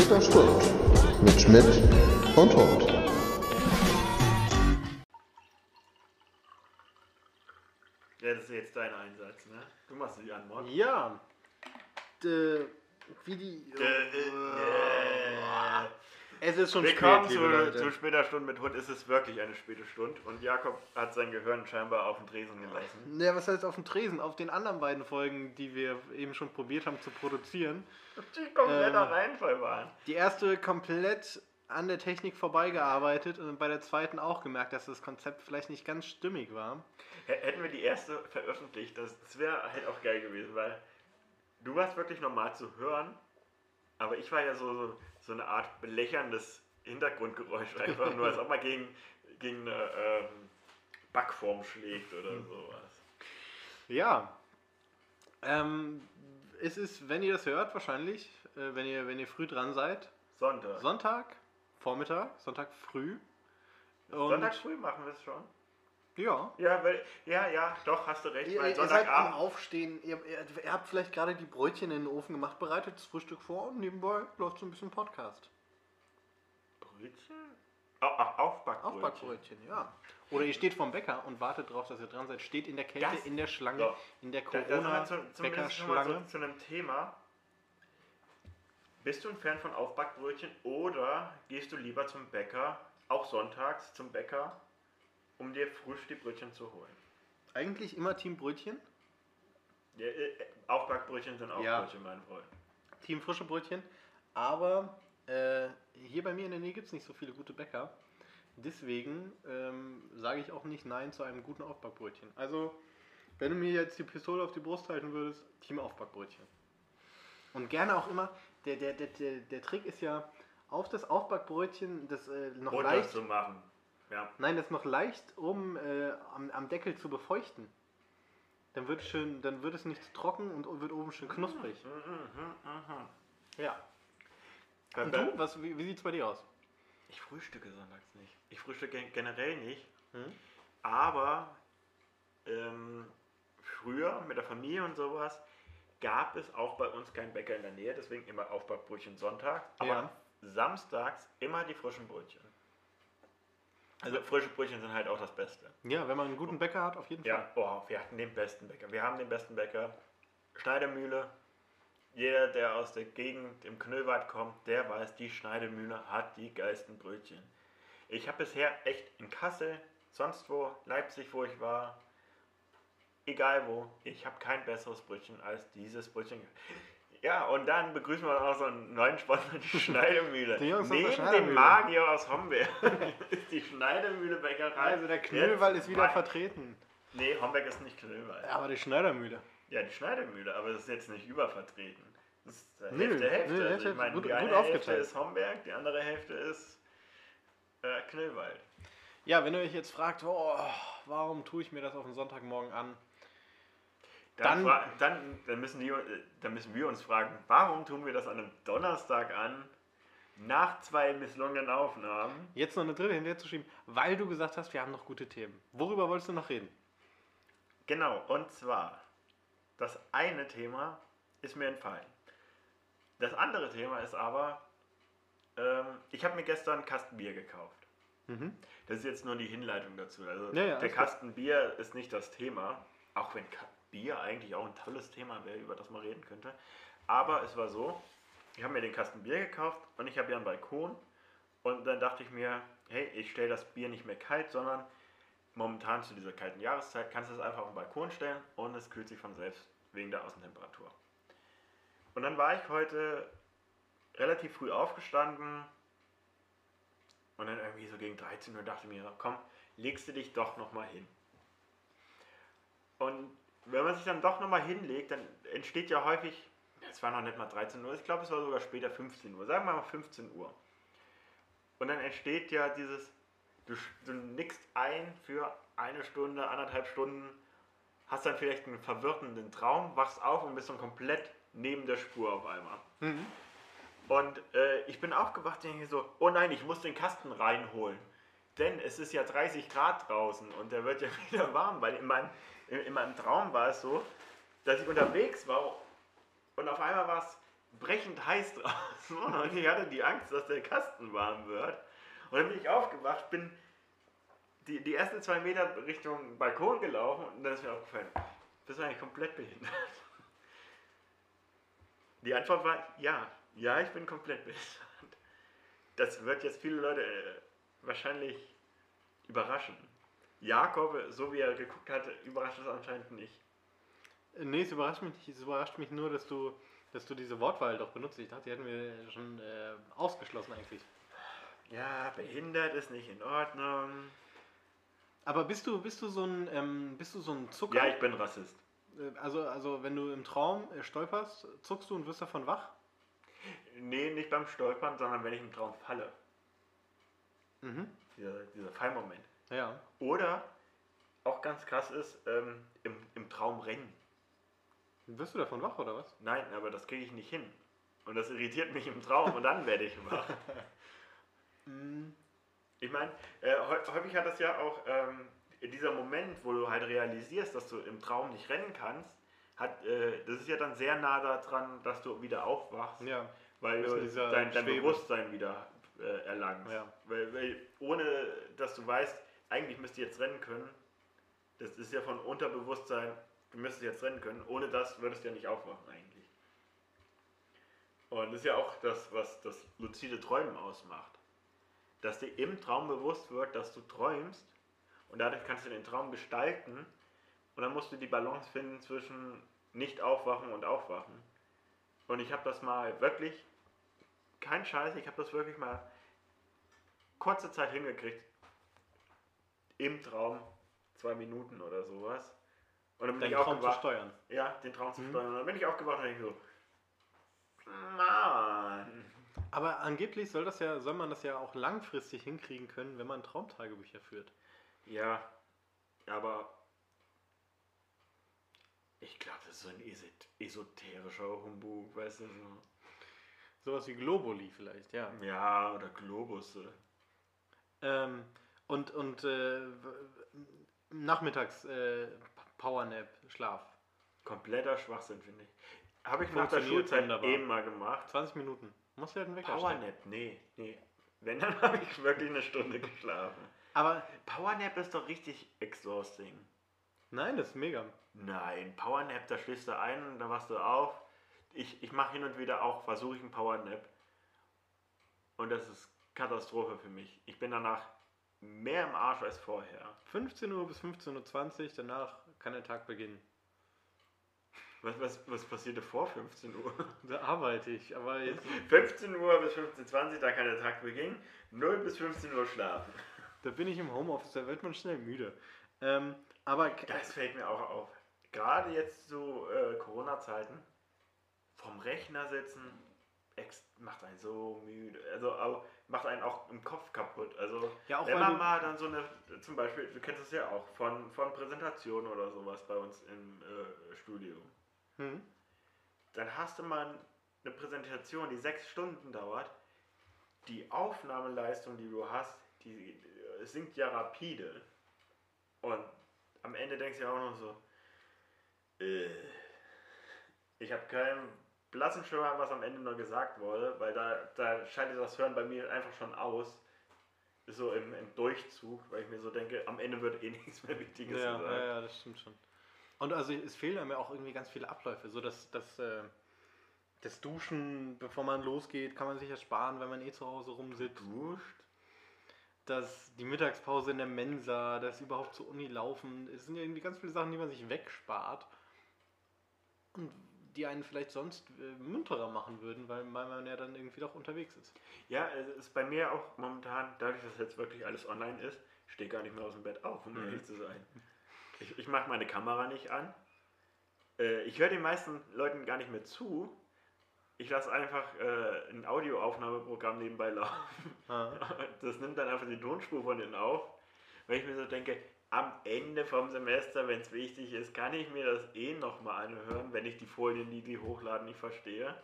Später Stund mit Schmidt und Hund. Ja, das ist jetzt dein Einsatz, ne? Du machst die Antwort. Ja. D wie die. Äh, äh, es ist schon Willkommen spät, zu, zu später Stunde mit Hund. Es ist wirklich eine späte Stunde und Jakob hat sein Gehirn scheinbar auf den Tresen gelassen. Ja, was heißt auf dem Tresen? Auf den anderen beiden Folgen, die wir eben schon probiert haben zu produzieren. Die kompletter Ähm. Reinfall waren. Die erste komplett an der Technik vorbeigearbeitet und bei der zweiten auch gemerkt, dass das Konzept vielleicht nicht ganz stimmig war. Hätten wir die erste veröffentlicht, das, das wäre halt auch geil gewesen, weil du warst wirklich normal zu hören, aber ich war ja so, so, so eine Art belächerndes Hintergrundgeräusch, einfach nur, als ob man gegen, gegen eine ähm, Backform schlägt oder sowas. Ja. Ähm, es ist, wenn ihr das hört, wahrscheinlich, äh, wenn, ihr, wenn ihr früh dran seid, Sonntag. Sonntag, Vormittag, Sonntag früh. Und Sonntag früh machen wir es schon. Ja. Ja, weil, ja, ja, doch, hast du recht, Ihr, weil ihr seid am Sonntagabend. Aufstehen, ihr, ihr, ihr habt vielleicht gerade die Brötchen in den Ofen gemacht, bereitet das Frühstück vor und nebenbei läuft so ein bisschen Podcast. Brötchen? Au- Aufbackbrötchen. Aufbackbrötchen, ja. Oder ihr steht vorm Bäcker und wartet darauf, dass ihr dran seid, steht in der Kälte, Das- in der Schlange, so. in der wir zu, zumindest schon mal Corona-Bäckerschlange. zu, zu einem Thema. Bist du ein Fan von Aufbackbrötchen oder gehst du lieber zum Bäcker, auch sonntags zum Bäcker, um dir frisch die Brötchen zu holen? Eigentlich immer Team Brötchen, Ja, äh, Aufbackbrötchen sind auch Ja. Brötchen, mein Freund. Team frische Brötchen. Aber äh, hier bei mir in der Nähe gibt es nicht so viele gute Bäcker. Deswegen ähm, sage ich auch nicht Nein zu einem guten Aufbackbrötchen. Also, wenn du mir jetzt die Pistole auf die Brust halten würdest, Team Aufbackbrötchen. Und gerne auch immer, der, der, der, der, der Trick ist ja, auf das Aufbackbrötchen das äh, noch Brot leicht, zu machen. Ja. nein, das noch leicht um äh, am, am Deckel zu befeuchten. Dann wird, es schön, dann wird es nicht zu trocken und wird oben schön knusprig. Mhm, mhm, mhm. Ja. Und du? Was, wie wie sieht es bei dir aus? Ich frühstücke sonntags nicht. Ich frühstücke gen- generell nicht. Hm? Aber ähm, früher mit der Familie und sowas gab es auch bei uns keinen Bäcker in der Nähe, deswegen immer Aufbackbrötchen sonntags. Aber Ja. samstags immer die frischen Brötchen. Also frische Brötchen sind halt auch das Beste. Ja, wenn man einen guten Bäcker hat, auf jeden Ja, Fall. boah, wir hatten den besten Bäcker. Wir haben den besten Bäcker. Schneidemühle. Jeder, der aus der Gegend im Knöllwald kommt, der weiß, die Schneidemühle hat die geilsten Brötchen. Ich habe bisher echt in Kassel, sonst wo, Leipzig, wo ich war, egal wo, ich habe kein besseres Brötchen als dieses Brötchen. Ja, und dann begrüßen wir auch so einen neuen Sponsor, die Schneidemühle. Die Jungs Neben dem. Magier aus Homberg ist die Schneidemühle Bäckerei. Also der Knüllwall ist wieder vertreten. Nee, Homberg ist nicht Knüllwald. Aber die Schneidermühle. Ja, die Schneidemühle, aber das ist jetzt nicht übervertreten. Das ist äh, Nö, Hälfte, Hälfte. nö, also Hälfte, ich meine, gut- die eine Hälfte ist Homberg, die andere Hälfte ist äh, Knüllwald. Ja, wenn ihr euch jetzt fragt, oh, warum tue ich mir das auf den Sonntagmorgen an? Dann, Dann- dann, müssen die, äh, dann müssen wir uns fragen, warum tun wir das an einem Donnerstag an, nach zwei misslungenen Aufnahmen? Jetzt noch eine dritte hinterher zu schieben, weil du gesagt hast, wir haben noch gute Themen. Worüber wolltest du noch reden? Genau, und zwar, das eine Thema ist mir entfallen. Das andere Thema ist aber, ähm, ich habe mir gestern einen Kasten Bier gekauft. Mhm. Das ist jetzt nur die Hinleitung dazu. Also Ja, ja, der Kasten Bier ist nicht das Thema, auch wenn Bier eigentlich auch ein tolles Thema wäre, über das man reden könnte. Aber es war so, ich habe mir den Kasten Bier gekauft und ich habe ja einen Balkon und dann dachte ich mir, hey, ich stelle das Bier nicht mehr kalt, sondern momentan zu dieser kalten Jahreszeit kannst du es einfach auf den Balkon stellen und es kühlt sich von selbst wegen der Außentemperatur. Und dann war ich heute relativ früh aufgestanden und dann irgendwie so gegen 13 Uhr dachte ich mir, komm, legst du dich doch nochmal hin. Und wenn man sich dann doch nochmal hinlegt, dann entsteht ja häufig, es war noch nicht mal 13 Uhr, ich glaube es war sogar später 15 Uhr, sagen wir mal 15 Uhr. Und dann entsteht ja dieses, du, du nickst ein für eine Stunde, anderthalb Stunden, hast dann vielleicht einen verwirrenden Traum, wachst auf und bist dann komplett neben der Spur auf einmal. Mhm. Und äh, ich bin aufgewacht und denke so, oh nein, ich muss den Kasten reinholen. Denn es ist ja 30 Grad draußen und der wird ja wieder warm, weil in meinem, in, in meinem Traum war es so, dass ich unterwegs war und auf einmal war es brechend heiß draußen und ich hatte die Angst, dass der Kasten warm wird. Und dann bin ich aufgewacht, bin die, die ersten zwei Meter Richtung Balkon gelaufen und dann ist mir aufgefallen, bist du eigentlich komplett behindert? Die Antwort war ja, ja, ich bin komplett behindert. Das wird jetzt viele Leute äh, wahrscheinlich überraschen. Jakob, so wie er geguckt hat, überrascht es anscheinend nicht. Nee, es überrascht mich nicht. Es überrascht mich nur, dass du, dass du diese Wortwahl doch benutzt. Ich dachte, die hätten wir schon äh, ausgeschlossen eigentlich. Ja, behindert ist nicht in Ordnung. Aber bist du, bist du so ein, ähm, bist du so ein Zucker? Ja, ich bin Rassist. Äh, Also, also wenn du im Traum äh, stolperst, zuckst du und wirst davon wach? Nee, nicht beim Stolpern, sondern wenn ich im Traum falle. Mhm. Dieser, dieser Fallmoment. Ja. Oder, auch ganz krass ist, ähm, im, im Traum rennen. Wirst du davon wach oder was? Nein, aber das kriege ich nicht hin. Und das irritiert mich im Traum und dann werde ich wach. Mm, Ich meine, äh, häu- häufig hat das ja auch ähm, dieser Moment, wo du halt realisierst, dass du im Traum nicht rennen kannst, hat, äh, das ist ja dann sehr nah daran, dass du wieder aufwachst, Ja. weil du dein, dein. Bewusstsein wieder äh, erlangst. Ja. Weil, weil ohne, dass du weißt, eigentlich müsst ihr jetzt rennen können, das ist ja von Unterbewusstsein, du müsstest jetzt rennen können, ohne das würdest du ja nicht aufwachen eigentlich. Und das ist ja auch das, was das luzide Träumen ausmacht. Dass dir im Traum bewusst wird, dass du träumst und dadurch kannst du den Traum gestalten und dann musst du die Balance finden zwischen nicht aufwachen und aufwachen. Und ich habe das mal wirklich, kein Scheiß, ich habe das wirklich mal kurze Zeit hingekriegt. Im Traum, zwei Minuten oder sowas. Und dann bin Deinen ich Traum zu aufgewacht. steuern. Ja, den Traum zu Mhm. steuern. Und dann bin ich aufgewacht und denke so, Mann. Aber angeblich soll das ja, soll man das ja auch langfristig hinkriegen können, wenn man Traumtagebücher führt. Ja, aber ich glaube, das ist so ein esot- esoterischer Humbug, weißt du so. Sowas wie Globuli vielleicht, ja. Ja, oder Globus. Ähm, und und äh, nachmittags äh, Powernap, Schlaf. Kompletter Schwachsinn, finde ich. Habe ich nach der Schulzeit wunderbar. eben mal gemacht. 20 Minuten. Musst du halt einen Wecker stellen. Powernap, nee, nee. Wenn, dann habe ich wirklich eine Stunde geschlafen. Aber Powernap ist doch richtig exhausting. nein, das ist mega. Nein, Powernap, da schläfst du ein, da wachst du auf. Ich, ich mache hin und wieder auch, versuche ich einen Powernap. Und das ist Katastrophe für mich. Ich bin danach mehr im Arsch als vorher. 15 Uhr bis 15.20 Uhr, danach kann der Tag beginnen. Was, was, was passierte vor 15 Uhr? Da arbeite ich, aber jetzt, 15 Uhr bis 15.20 Uhr, da kann der Tag beginnen. 0 bis 15 Uhr schlafen. da bin ich im Homeoffice, da wird man schnell müde. Ähm, aber Das fällt mir auch auf. Gerade jetzt zu äh, Corona-Zeiten, vom Rechner sitzen, macht einen so müde. Also macht einen auch im Kopf kaputt. Also Ja, wenn man mal dann so eine, zum Beispiel, du kennst es ja auch, von, von Präsentationen oder sowas bei uns im äh, Studio. hm, Dann hast du mal eine Präsentation, die sechs Stunden dauert. Die Aufnahmeleistung, die du hast, die äh, sinkt ja rapide. Und am Ende denkst du ja auch noch so, äh, ich habe keinen blassen Schimmer, was am Ende noch gesagt wurde, weil da, da schaltet das Hören bei mir einfach schon aus. Ist so im, im Durchzug, weil ich mir so denke, am Ende wird eh nichts mehr Wichtiges ja, gesagt. ja, ja, das stimmt schon. Und also es fehlen einem ja auch irgendwie ganz viele Abläufe. So dass das, äh, das Duschen, bevor man losgeht, kann man sich ja sparen, wenn man eh zu Hause rumsitzt. Duscht? dass die Mittagspause in der Mensa, das überhaupt zur Uni laufen, es sind ja irgendwie ganz viele Sachen, die man sich wegspart und die einen vielleicht sonst äh, munterer machen würden, weil, man ja dann irgendwie doch unterwegs ist. Ja, es ist bei mir auch momentan, dadurch, dass jetzt wirklich alles online ist, stehe gar nicht mehr aus dem Bett auf, um Mhm. ehrlich zu sein. Ich, ich mache meine Kamera nicht an. Äh, ich höre den meisten Leuten gar nicht mehr zu. Ich lasse einfach äh, ein Audioaufnahmeprogramm nebenbei laufen. Ah. Das nimmt dann einfach die Tonspur von denen auf. Weil ich mir so denke, am Ende vom Semester, wenn es wichtig ist, kann ich mir das eh nochmal anhören, wenn ich die Folien, die die hochladen, nicht verstehe.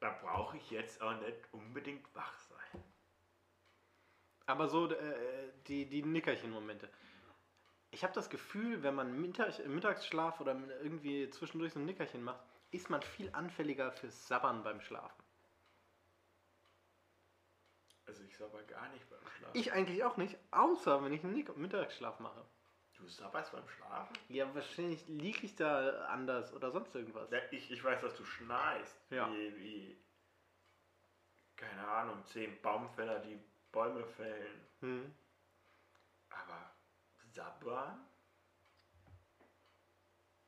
Da brauche ich jetzt auch nicht unbedingt wach sein. Aber so äh, die, die Nickerchen-Momente. Ich habe das Gefühl, wenn man Mittag, Mittagsschlaf oder irgendwie zwischendurch so ein Nickerchen macht, ist man viel anfälliger fürs Sabbern beim Schlafen. Also ich sabber gar nicht beim Schlafen. Ich eigentlich auch nicht, außer wenn ich einen Nick- Mittagsschlaf mache. Du sabberst beim Schlafen? Ja, wahrscheinlich liege ich da anders oder sonst irgendwas. Ja, ich, ich weiß, dass du schnarchst. Ja. Wie, wie, keine Ahnung, zehn Baumfäller, die Bäume fällen. Hm. Aber sabbern?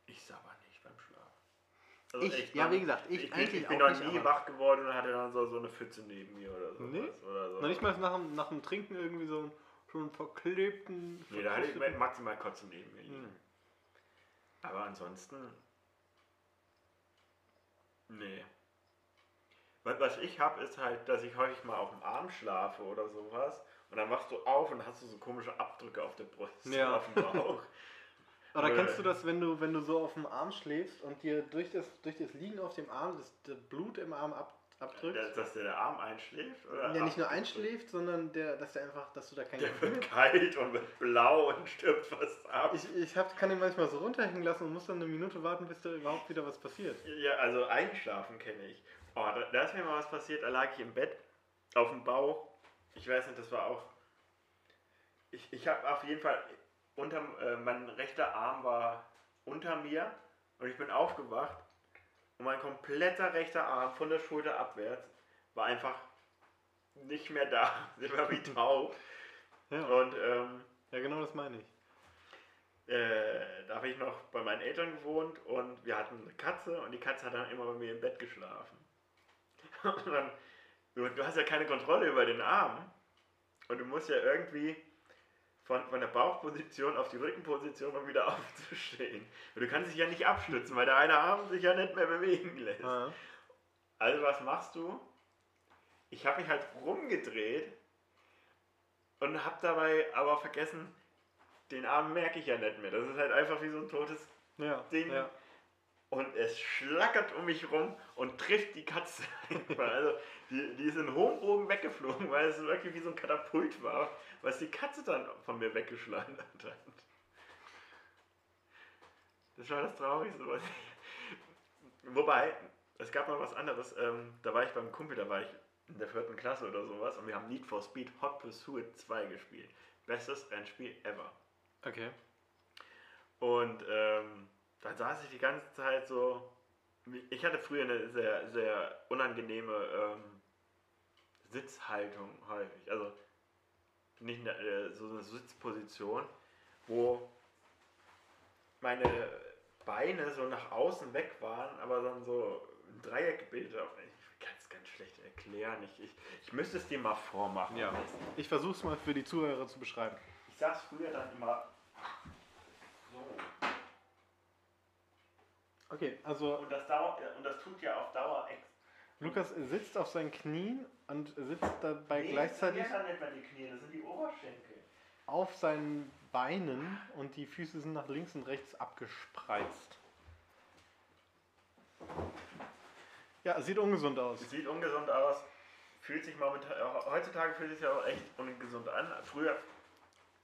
Ich sabber. Also Ich- ja, wie gesagt, ich ich, eigentlich ich bin auch noch nie wach geworden und hatte dann so, so eine Pfütze neben mir oder so. Nee? Oder so. Noch nicht mal nach dem, nach dem Trinken irgendwie so einen, so einen verklebten. Nee, da hatte ich maximal Kotzen neben mir liegen. Hm. Aber ansonsten. Nee. Was ich habe, ist halt, dass ich häufig mal auf dem Arm schlafe oder sowas. Und dann wachst du auf und hast du so komische Abdrücke auf der Brust, Ja. auf dem Bauch. Oder Äh. kennst du das, wenn du, wenn du so auf dem Arm schläfst und dir durch das, durch das Liegen auf dem Arm das, das Blut im Arm ab, abdrückt? dass, dass dir der Arm einschläft? Oder ja, nicht nur einschläft, sondern der, dass der einfach, dass du da keine Der wird kalt und wird blau und stirbt fast ab. Ich, ich hab, kann ihn manchmal so runterhängen lassen und muss dann eine Minute warten, bis da überhaupt wieder was passiert. Ja, also einschlafen kenne ich. Oh, da, da ist mir mal was passiert, da lag ich im Bett auf dem Bauch. Ich weiß nicht, das war auch. Ich, ich habe auf jeden Fall unterm, äh, mein rechter Arm war unter mir und ich bin aufgewacht und mein kompletter rechter Arm von der Schulter abwärts war einfach nicht mehr da. Der war wie taub. Ja, Und ähm, ja genau das meine ich. äh, da habe ich noch bei meinen Eltern gewohnt und wir hatten eine Katze und die Katze hat dann immer bei mir im Bett geschlafen. Und dann, du, du hast ja keine Kontrolle über den Arm und du musst ja irgendwie von, von der Bauchposition auf die Rückenposition mal wieder aufzustehen. Und du kannst dich ja nicht abstützen, weil der eine Arm sich ja nicht mehr bewegen lässt. Ja. Also was machst du? Ich habe mich halt rumgedreht und habe dabei aber vergessen, den Arm merke ich ja nicht mehr. Das ist halt einfach wie so ein totes Ja, Ding. ja. Und es schlackert um mich rum und trifft die Katze. Also die, die ist in hohem Bogen weggeflogen, weil es wirklich wie so ein Katapult war, was die Katze dann von mir weggeschleudert hat. Das war das Traurigste. Was ich... Wobei, es gab noch was anderes. Ähm, da war ich beim Kumpel, da war ich in der vierten Klasse oder sowas und wir haben Need for Speed Hot Pursuit 2 gespielt. Bestes Rennspiel ever. Okay. Und ähm, dann saß ich die ganze Zeit so. Ich hatte früher eine sehr, sehr unangenehme ähm, Sitzhaltung häufig. Also nicht eine, äh, so eine Sitzposition, wo meine Beine so nach außen weg waren, aber dann so ein Dreieck gebildet haben. Ich kann es ganz schlecht erklären. Ich, ich, ich müsste es dir mal vormachen. Ja. Ich versuche es mal für die Zuhörer zu beschreiben. Ich saß früher dann immer so. Okay, also Und das, dauert, und das tut ja auf Dauer ex. Lukas sitzt auf seinen Knien und sitzt dabei Nee, gleichzeitig Das sind ja nicht mehr die Knie, das sind die Oberschenkel. auf seinen Beinen und die Füße sind nach links und rechts abgespreizt. Ja, sieht ungesund aus. Sieht ungesund aus, fühlt sich momentan, heutzutage fühlt sich ja auch echt ungesund an. Früher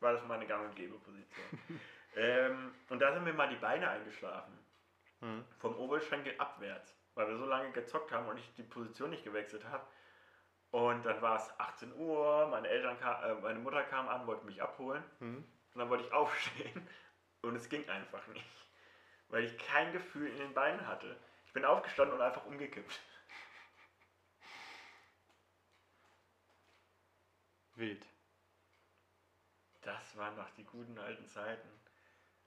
war das meine Gang- und Gäbe-Position. ähm, und da sind mir mal die Beine eingeschlafen. Hm. Vom Oberschenkel abwärts, weil wir so lange gezockt haben und ich die Position nicht gewechselt habe. Und dann war es 18 Uhr, meine, Eltern kam, äh, meine Mutter kam an, wollte mich abholen. Hm. Und dann wollte ich aufstehen und es ging einfach nicht. Weil ich kein Gefühl in den Beinen hatte. Ich bin aufgestanden und einfach umgekippt. Wild. Das waren noch die guten alten Zeiten.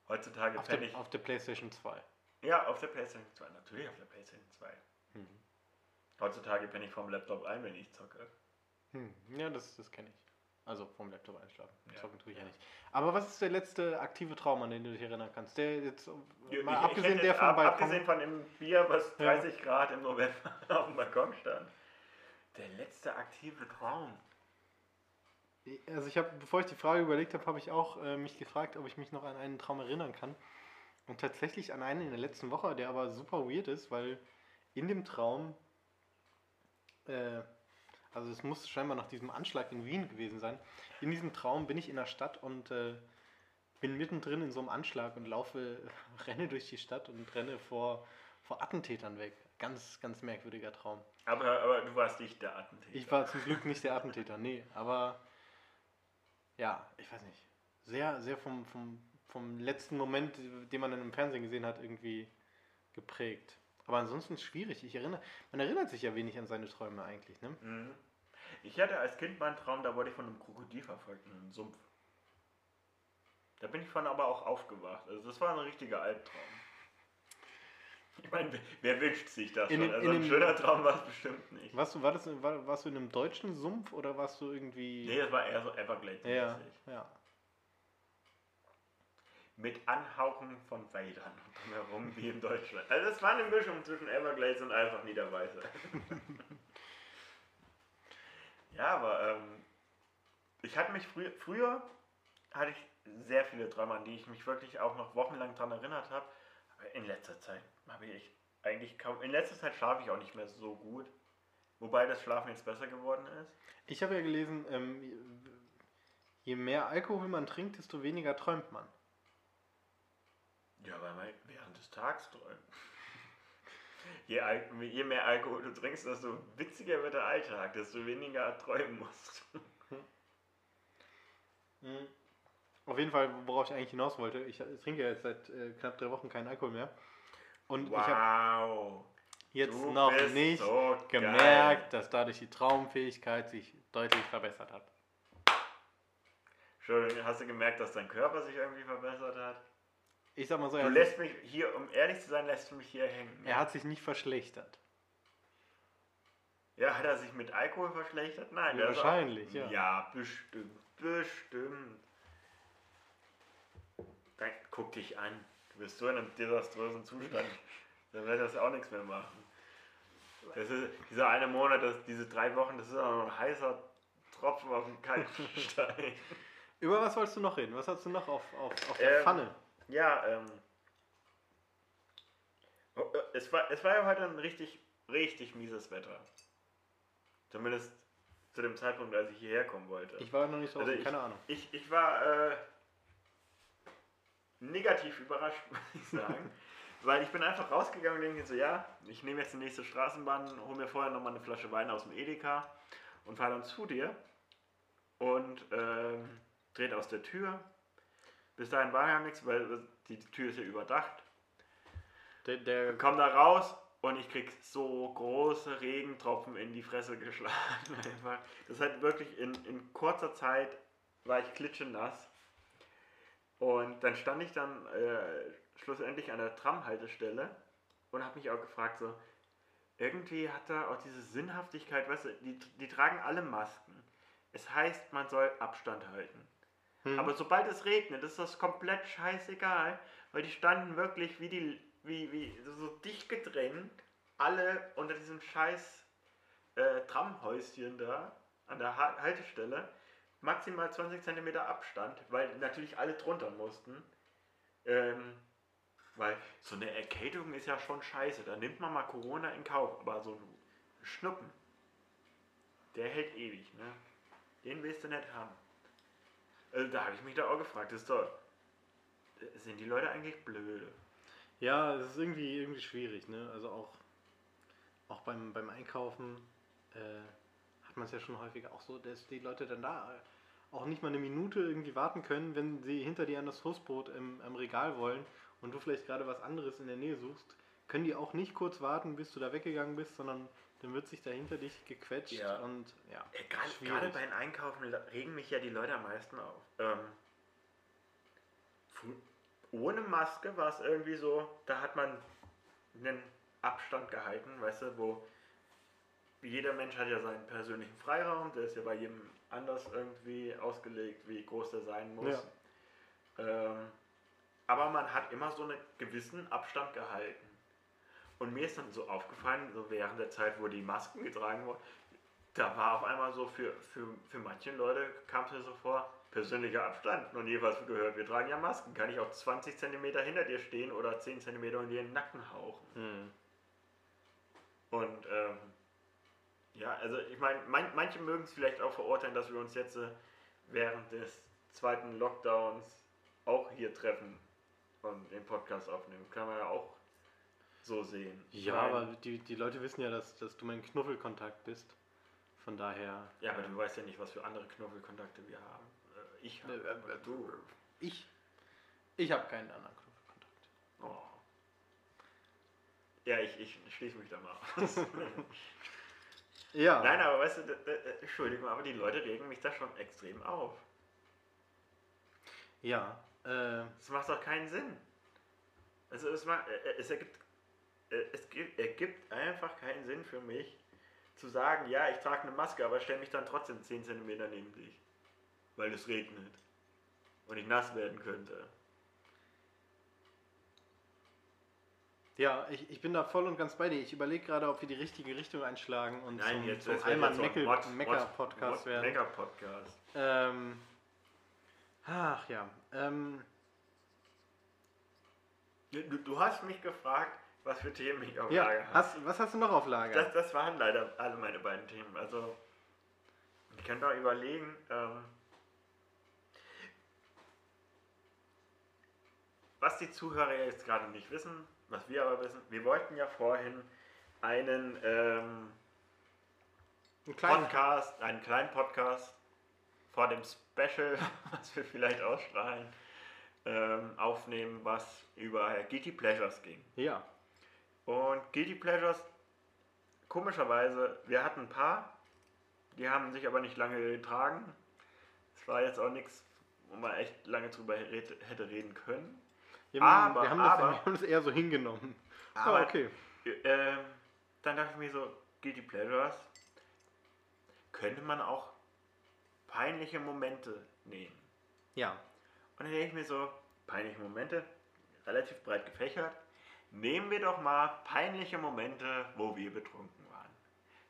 Heutzutage Auf penne ich. auf der PlayStation 2. Ja, auf der PlayStation 2. Natürlich auf der PlayStation 2. Hm. Heutzutage penne ich vom Laptop ein, wenn ich zocke. Hm. Ja, das, das kenne ich. Also vom Laptop einschlafen. Ja. Zocken tue ich ja. Ja. nicht. Aber was ist der letzte aktive Traum, an den du dich erinnern kannst? Der jetzt Ich- mal ich- ich abgesehen hätte der vom ab, Balkon. Abgesehen von dem Bier, was Ja. 30 Grad im November auf dem Balkon stand. Der letzte aktive Traum. Also ich habe, bevor ich die Frage überlegt habe, habe ich auch äh, mich gefragt, ob ich mich noch an einen Traum erinnern kann. Und tatsächlich an einen in der letzten Woche, der aber super weird ist, weil in dem Traum, äh, also es muss scheinbar nach diesem Anschlag in Wien gewesen sein, in diesem Traum bin ich in der Stadt und äh, bin mittendrin in so einem Anschlag und laufe, renne durch die Stadt und renne vor, vor Attentätern weg. Ganz, ganz merkwürdiger Traum. Aber, aber du warst nicht der Attentäter. Ich war zum Glück nicht der Attentäter, nee, aber ja, ich weiß nicht. Sehr, sehr vom, vom, vom letzten Moment, den man dann im Fernsehen gesehen hat, irgendwie geprägt. Aber ansonsten schwierig. Ich erinnere, man erinnert sich ja wenig an seine Träume eigentlich, ne? Mhm. Ich hatte als Kind mal einen Traum, da wurde ich von einem Krokodil verfolgt in einem Sumpf. Da bin ich von aber auch aufgewacht. Also das war ein richtiger Albtraum. Ich meine, wer, wünscht sich das In schon? Also in ein schöner Traum war es bestimmt nicht. Warst du, war das, war, warst du in einem deutschen Sumpf oder warst du irgendwie. Nee, das war eher so Everglades-mäßig. ja, ja. Mit Anhauchen von Wäldern drumherum wie in Deutschland. Also es war eine Mischung zwischen Everglades und einfach Niederweiße. ja, aber ähm, ich hatte mich frü früher hatte ich sehr viele Träume, an die ich mich wirklich auch noch wochenlang dran erinnert habe. Aber in letzter Zeit habe ich eigentlich kaum. In letzter Zeit schlafe ich auch nicht mehr so gut. Wobei das Schlafen jetzt besser geworden ist. Ich habe ja gelesen, ähm, je mehr Alkohol man trinkt, desto weniger träumt man. Ja, weil man während des Tages träumt. Je, je mehr Alkohol du trinkst, desto witziger wird der Alltag, desto weniger träumen musst. Mhm. Auf jeden Fall, worauf ich eigentlich hinaus wollte, ich trinke ja jetzt seit äh, knapp drei Wochen keinen Alkohol mehr. Und ich habe Wow. jetzt du noch nicht so gemerkt, geil. dass dadurch die Traumfähigkeit sich deutlich verbessert hat. Entschuldigung, hast du gemerkt, dass dein Körper sich irgendwie verbessert hat? Ich sag mal so, Du lässt mich hier, um ehrlich zu sein, lässt du mich hier hängen. er hat sich nicht verschlechtert. Ja, hat er sich mit Alkohol verschlechtert? Nein, Ja, ist auch- wahrscheinlich, ja. Ja, bestimmt. Bestimmt. Dann guck dich an. Du bist so in einem desaströsen Zustand. Dann wird das auch nichts mehr machen. Das ist, dieser eine Monat, das, diese drei Wochen, das ist auch noch ein heißer Tropfen auf dem kalten Stein. Über was wolltest du noch reden? Was hast du noch auf, auf, auf der Ähm, Pfanne? Ja, ähm. oh, äh, Es war, es war ja heute ein richtig, richtig mieses Wetter. Zumindest zu dem Zeitpunkt, als ich hierher kommen wollte. Ich war noch nicht so also ich- keine Ahnung. Ich, ich war äh, negativ überrascht, muss ich sagen. Weil ich bin einfach rausgegangen und denke so, ja, ich nehme jetzt die nächste Straßenbahn, hole mir vorher nochmal eine Flasche Wein aus dem Edeka und fahre dann zu dir und ähm, dreht aus der Tür. Bis dahin war ja nichts, weil die Tür ist ja überdacht. Der, der, Komm da raus und ich krieg so große Regentropfen in die Fresse geschlagen. Einfach. Das hat wirklich in, in kurzer Zeit war ich klitschenass. Und dann stand ich dann äh, schlussendlich an der Tramhaltestelle und habe mich auch gefragt, so, irgendwie hat da auch diese Sinnhaftigkeit, weißt du, die, die tragen alle Masken. Es heißt, man soll Abstand halten. Hm. Aber sobald es regnet, ist das komplett scheißegal, weil die standen wirklich wie die, wie, wie so dicht gedrängt, alle unter diesem scheiß äh, Tramhäuschen da an der ha Haltestelle, maximal 20 cm Abstand, weil natürlich alle drunter mussten. Ähm, weil so eine Erkältung ist ja schon scheiße, da nimmt man mal Corona in Kauf, aber so ein Schnuppen, der hält ewig, ne? Den willst du nicht haben. Also da habe ich mich da auch gefragt, ist doch, sind die Leute eigentlich blöde? Ja, es ist irgendwie, irgendwie schwierig, ne? Also auch, auch beim, beim Einkaufen äh, hat man es ja schon häufiger auch so, dass die Leute dann da äh, auch nicht mal eine Minute irgendwie warten können, wenn sie hinter dir an das Toastbrot im, im Regal wollen und du vielleicht gerade was anderes in der Nähe suchst, können die auch nicht kurz warten, bis du da weggegangen bist, sondern dann wird sich da hinter dich gequetscht Ja. und ja. Äh, Gerade gerade beim Einkaufen regen mich ja die Leute am meisten auf. Ähm, ohne Maske war es irgendwie so, da hat man einen Abstand gehalten, weißt du, wo jeder Mensch hat ja seinen persönlichen Freiraum, der ist ja bei jedem anders irgendwie ausgelegt, wie groß der sein muss. Ähm, aber man hat immer so einen gewissen Abstand gehalten. Und mir ist dann so aufgefallen, so während der Zeit, wo die Masken getragen wurden, da war auf einmal so für, für, für manche Leute kam es mir so vor, persönlicher Abstand. Noch nie was gehört, wir tragen ja Masken. Kann ich auch 20 cm hinter dir stehen oder 10 cm in dir in den Nacken hauchen. Hm. Und ähm, ja, also ich meine, man, manche mögen es vielleicht auch verurteilen, dass wir uns jetzt äh, während des zweiten Lockdowns auch hier treffen und den Podcast aufnehmen. Kann man ja auch so sehen. Ja, Nein. aber die, die Leute wissen ja, dass, dass du mein Knuffelkontakt bist. Von daher. Ja, aber du weißt ja nicht, was für andere Knuffelkontakte wir haben. Äh, Ich habe. Äh, äh, du. Ich. Ich habe keinen anderen Knuffelkontakt. Oh. Ja, ich, ich schließe mich da mal aus. Ja. Nein, aber weißt du, Entschuldigung, aber die Leute regen mich da schon extrem auf. Ja. Äh, Das macht doch keinen Sinn. Also es, macht, äh, es, ergibt, es gibt, ergibt einfach keinen Sinn für mich, zu sagen, ja, ich trage eine Maske, aber stelle mich dann trotzdem 10 cm neben dich. Weil es regnet. Und ich nass werden könnte. ja, ich, ich bin da voll und ganz bei dir. Ich überlege gerade, ob wir die richtige Richtung einschlagen und Nein, zum, jetzt zum das wird Alman jetzt so ein Meckel- Mod- Mecker-Podcast werden. Mecker-Podcast. Ähm, ach ja. Ähm, Du, du hast mich gefragt, was für Themen ich auf ja, Lager habe. hast, was hast du noch auf Lager? Das, das waren leider alle meine beiden Themen. Also, ich kann doch überlegen, ähm, was die Zuhörer jetzt gerade nicht wissen, was wir aber wissen. Wir wollten ja vorhin einen ähm, Ein. Podcast, einen kleinen Podcast vor dem Special, was wir vielleicht ausstrahlen, ähm, aufnehmen, was über Guilty Pleasures ging. Ja. Und Guilty Pleasures, komischerweise, wir hatten ein paar, die haben sich aber nicht lange getragen. Es war jetzt auch nichts, wo man echt lange drüber hätte reden können. Wir haben, Aber- wir, haben das, aber- wir haben das eher so hingenommen. Aber- ah, okay. Ähm, dann dachte ich mir so, Guilty Pleasures, könnte man auch peinliche Momente nehmen. Ja. Und dann denke ich mir so, peinliche Momente, relativ breit gefächert. Nehmen wir doch mal peinliche Momente, wo wir betrunken waren.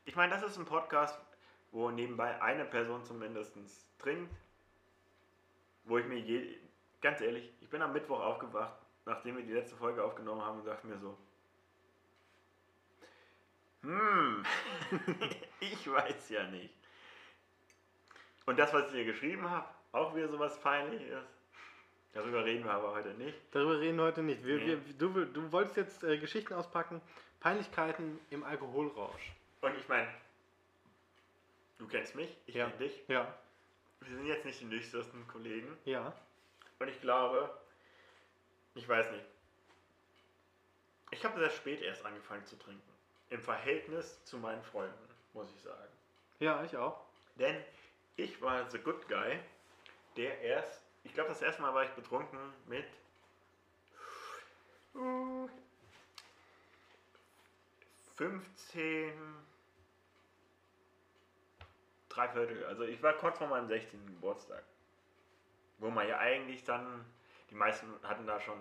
Ich meine, das ist ein Podcast, wo nebenbei eine Person zumindest trinkt. Wo ich mir je, ganz ehrlich, ich bin am Mittwoch aufgewacht, nachdem wir die letzte Folge aufgenommen haben und dachte mir so, hm, ich weiß ja nicht. Und das, was ich dir geschrieben habe, auch wieder sowas Peinliches. Darüber reden wir aber heute nicht. Darüber reden wir heute nicht. Wir, Nee. wir, du, du wolltest jetzt äh, Geschichten auspacken. Peinlichkeiten im Alkoholrausch. Und ich meine, du kennst mich, ich Ja. kenne dich. Ja. Wir sind jetzt nicht die nüchternsten Kollegen. Ja. Und ich glaube, ich weiß nicht. Ich habe sehr spät erst angefangen zu trinken. Im Verhältnis zu meinen Freunden, muss ich sagen. Ja, ich auch. Denn ich war the good guy, der erst, ich glaube, das erste Mal war ich betrunken mit äh, 15, drei Viertel. Also ich war kurz vor meinem 16. Geburtstag. Wo man ja eigentlich dann, die meisten hatten da schon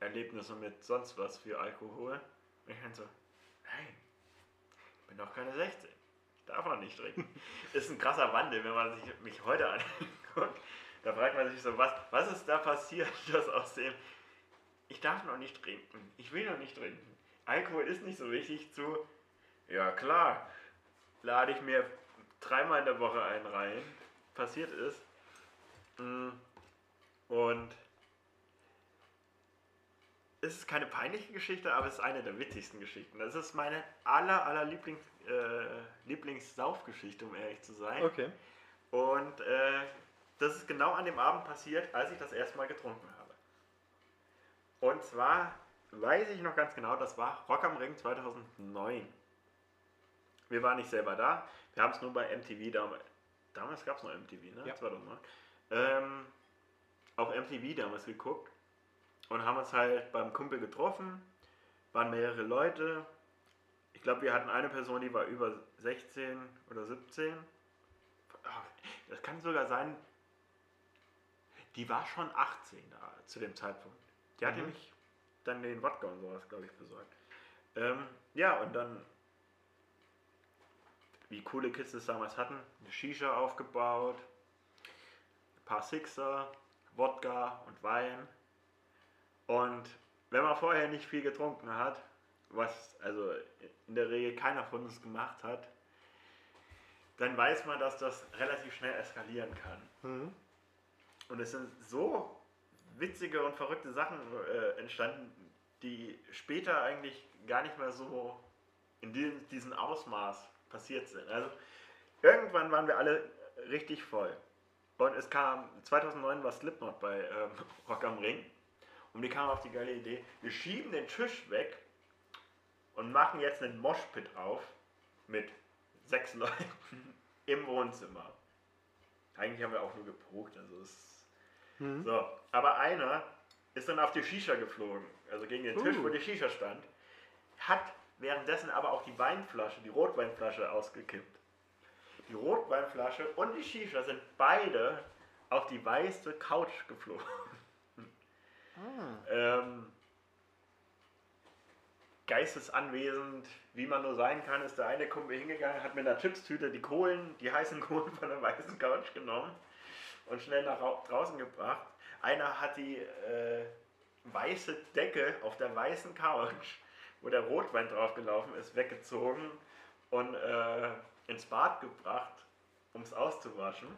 Erlebnisse mit sonst was für Alkohol. Und ich dann so, nein, ich bin doch keine 16. Ich darf noch nicht trinken. Ist ein krasser Wandel, wenn man sich mich heute anguckt. Da fragt man sich so, was, was ist da passiert, dass aus dem, ich darf noch nicht trinken, ich will noch nicht trinken. Alkohol ist nicht so wichtig zu, ja klar, lade ich mir dreimal in der Woche einen rein, passiert ist. Mm, Und es ist keine peinliche Geschichte, aber es ist eine der witzigsten Geschichten. Das ist meine aller, aller Lieblings, äh, Lieblingssaufgeschichte, um ehrlich zu sein. Okay. Und äh, das ist genau an dem Abend passiert, als ich das erste Mal getrunken habe. Und zwar weiß ich noch ganz genau, das war Rock am Ring 2009. Wir waren nicht selber da, wir haben es nur bei MTV damals. Damals gab es noch MTV, ne? Ja. 2009. Ähm, auf MTV damals geguckt und haben uns halt beim Kumpel getroffen. Waren mehrere Leute. Ich glaube, wir hatten eine Person, die war über 16 oder 17. Ah, Das kann sogar sein, die war schon 18 da zu dem Zeitpunkt. Die hat Mhm. nämlich dann den Wodka und sowas, glaube ich, besorgt. Ähm, ja, und dann, wie coole Kids das damals hatten, eine Shisha aufgebaut, ein paar Sixer, Wodka und Wein. Und wenn man vorher nicht viel getrunken hat, was also in der Regel keiner von uns gemacht hat, dann weiß man, dass das relativ schnell eskalieren kann. Mhm. Und es sind so witzige und verrückte Sachen äh, entstanden, die später eigentlich gar nicht mehr so in diesem diesen Ausmaß passiert sind. Also irgendwann waren wir alle richtig voll. Und es kam, 2009 war Slipknot bei ähm, Rock am Ring. Und die kamen auf die geile Idee, wir schieben den Tisch weg und machen jetzt einen Moshpit auf mit sechs Leuten im Wohnzimmer. Eigentlich haben wir auch nur geprobt, also es Mhm. so, aber einer ist dann auf die Shisha geflogen, also gegen den Tisch, Uh. wo die Shisha stand, hat währenddessen aber auch die Weinflasche, die Rotweinflasche ausgekippt. Die Rotweinflasche und die Shisha sind beide auf die weiße Couch geflogen. Ah. Ähm, geistesanwesend, wie man nur sein kann, ist der eine Kumpel hingegangen, hat mit einer Chipstüte die Kohlen, die heißen Kohlen von der weißen Couch genommen und schnell nach rau- draußen gebracht. Einer hat die äh, weiße Decke auf der weißen Couch, wo der Rotwein drauf gelaufen ist, weggezogen und äh, ins Bad gebracht, um es auszuwaschen.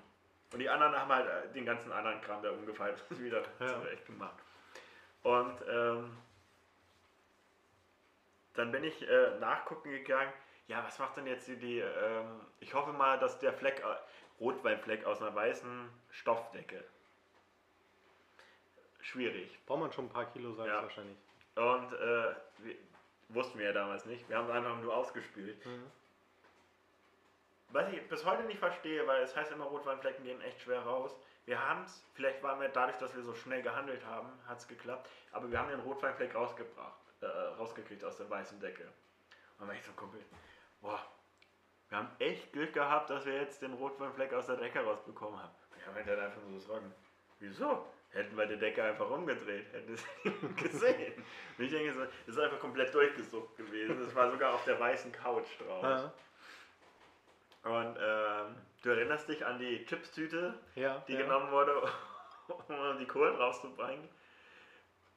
Und die anderen haben halt äh, den ganzen anderen Kram, der umgefallen ist, wieder Ja. zurecht gemacht. Und ähm, dann bin ich äh, nachgucken gegangen, ja, was macht denn jetzt die, die ähm, ich hoffe mal, dass der Fleck, äh, Rotweinfleck aus einer weißen Stoffdecke. Schwierig. Braucht man schon ein paar Kilo Salz Ja. wahrscheinlich. Und äh, wir, wussten wir ja damals nicht. Wir haben es einfach nur ausgespült. Mhm. Was ich bis heute nicht verstehe, weil es heißt immer, Rotweinflecken gehen echt schwer raus. Wir haben es, vielleicht waren wir dadurch, dass wir so schnell gehandelt haben, hat es geklappt, aber wir haben den Rotweinfleck rausgebracht, äh, rausgekriegt aus der weißen Decke. Und dann war ich so Kumpel, boah, wir haben echt Glück gehabt, dass wir jetzt den Rotweinfleck aus der Decke rausbekommen haben. Und ich habe dann einfach so sagen, wieso? Hätten wir die Decke einfach umgedreht, hätten es gesehen. Ich denke das ist einfach komplett durchgesucht gewesen. Das war sogar auf der weißen Couch drauf. Ja. Und ähm, du erinnerst dich an die Chipstüte, Ja. die ja. genommen wurde, um die Kohlen rauszubringen.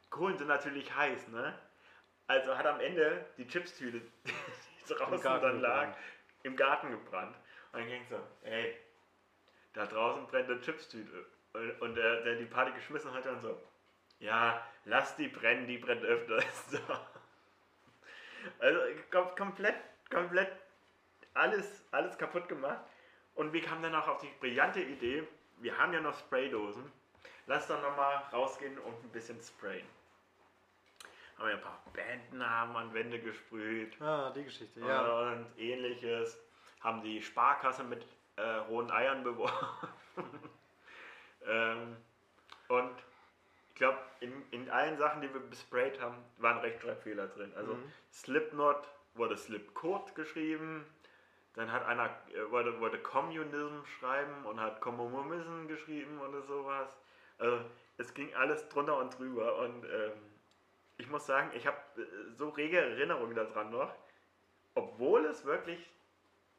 Kohlen sind natürlich heiß, ne? Also hat am Ende die Chipstüte, die draußen dann lag. Im Garten gebrannt. Und dann ging so, ey, da draußen brennt eine Chipstüte. Und, und der, der die Party geschmissen hat, dann so, ja, lass die brennen, die brennt öfters. So. Also kom komplett, komplett alles, alles kaputt gemacht. Und wir kamen dann auch auf die brillante Idee, wir haben ja noch Spraydosen, lass doch nochmal rausgehen und ein bisschen sprayen. Haben wir ein paar Bandnamen an Wände gesprüht Ah, die Geschichte, ja. und ähnliches. Haben die Sparkasse mit äh, rohen Eiern beworfen. ähm, und ich glaube, in, in allen Sachen, die wir besprayt haben, waren Rechtschreibfehler drin. Also Mhm. Slipknot wurde Slipcode geschrieben. Dann hat einer äh, wollte, wollte Communism schreiben und hat Kommunism geschrieben oder sowas. Also es ging alles drunter und drüber und ähm, ich muss sagen, ich habe äh, so rege Erinnerungen daran noch, obwohl es wirklich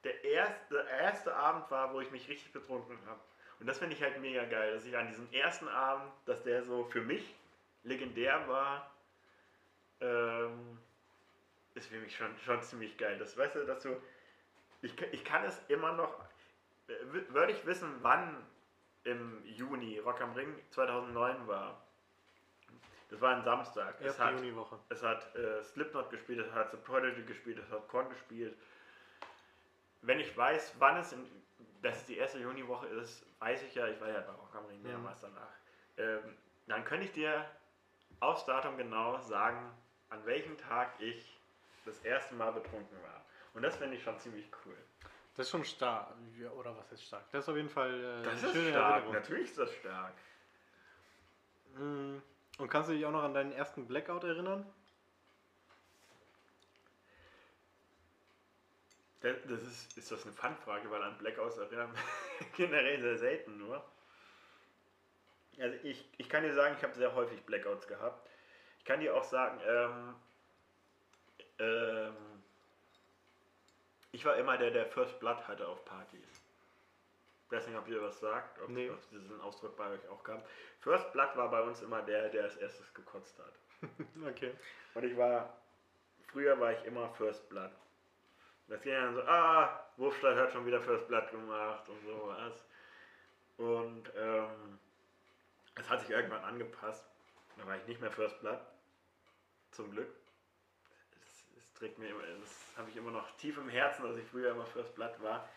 der erste, erste Abend war, wo ich mich richtig betrunken habe. Und das finde ich halt mega geil, dass ich an diesem ersten Abend, dass der so für mich legendär war, ähm, ist für mich schon, schon ziemlich geil. Das weißt du, dass du, ich, ich kann es immer noch, äh, wü- würde ich wissen, wann im Juni Rock am Ring 2009 war. Das war ein Samstag. Es Erste hat, Juniwoche. es hat äh, Slipknot gespielt, es hat The Prodigy gespielt, es hat Korn gespielt. Wenn ich weiß, wann es in, dass es die erste Juniwoche ist, weiß ich ja, ich war ja bei Rock am Ring Mhm. mehrmals danach. Ähm, dann könnte ich dir aufs Datum genau sagen, an welchem Tag ich das erste Mal betrunken war. Und das finde ich schon ziemlich cool. Das ist schon stark. Oder was ist stark? Das ist auf jeden Fall äh, Das ist stark, Erinnerung. natürlich ist das stark. Mm. Und kannst du dich auch noch an deinen ersten Blackout erinnern? Das, ist, ist das eine Fangfrage, weil an Blackouts erinnern generell sehr selten nur. Also ich, ich kann dir sagen, ich habe sehr häufig Blackouts gehabt. Ich kann dir auch sagen, ähm, ähm, ich war immer der, der First Blood hatte auf Partys. Ich weiß nicht, ob ihr was sagt, ob, Nee. ob diesen Ausdruck bei euch auch kam. First Blood war bei uns immer der, der als erstes gekotzt hat. Okay. Und ich war, früher war ich immer First Blood. Das ging dann so, ah, Wurfstadt hat schon wieder First Blood gemacht und sowas. Und ähm, es hat sich irgendwann angepasst. Da war ich nicht mehr First Blood. zum Glück. Das, das trägt mir immer, das habe ich immer noch tief im Herzen, dass ich früher immer First Blood war.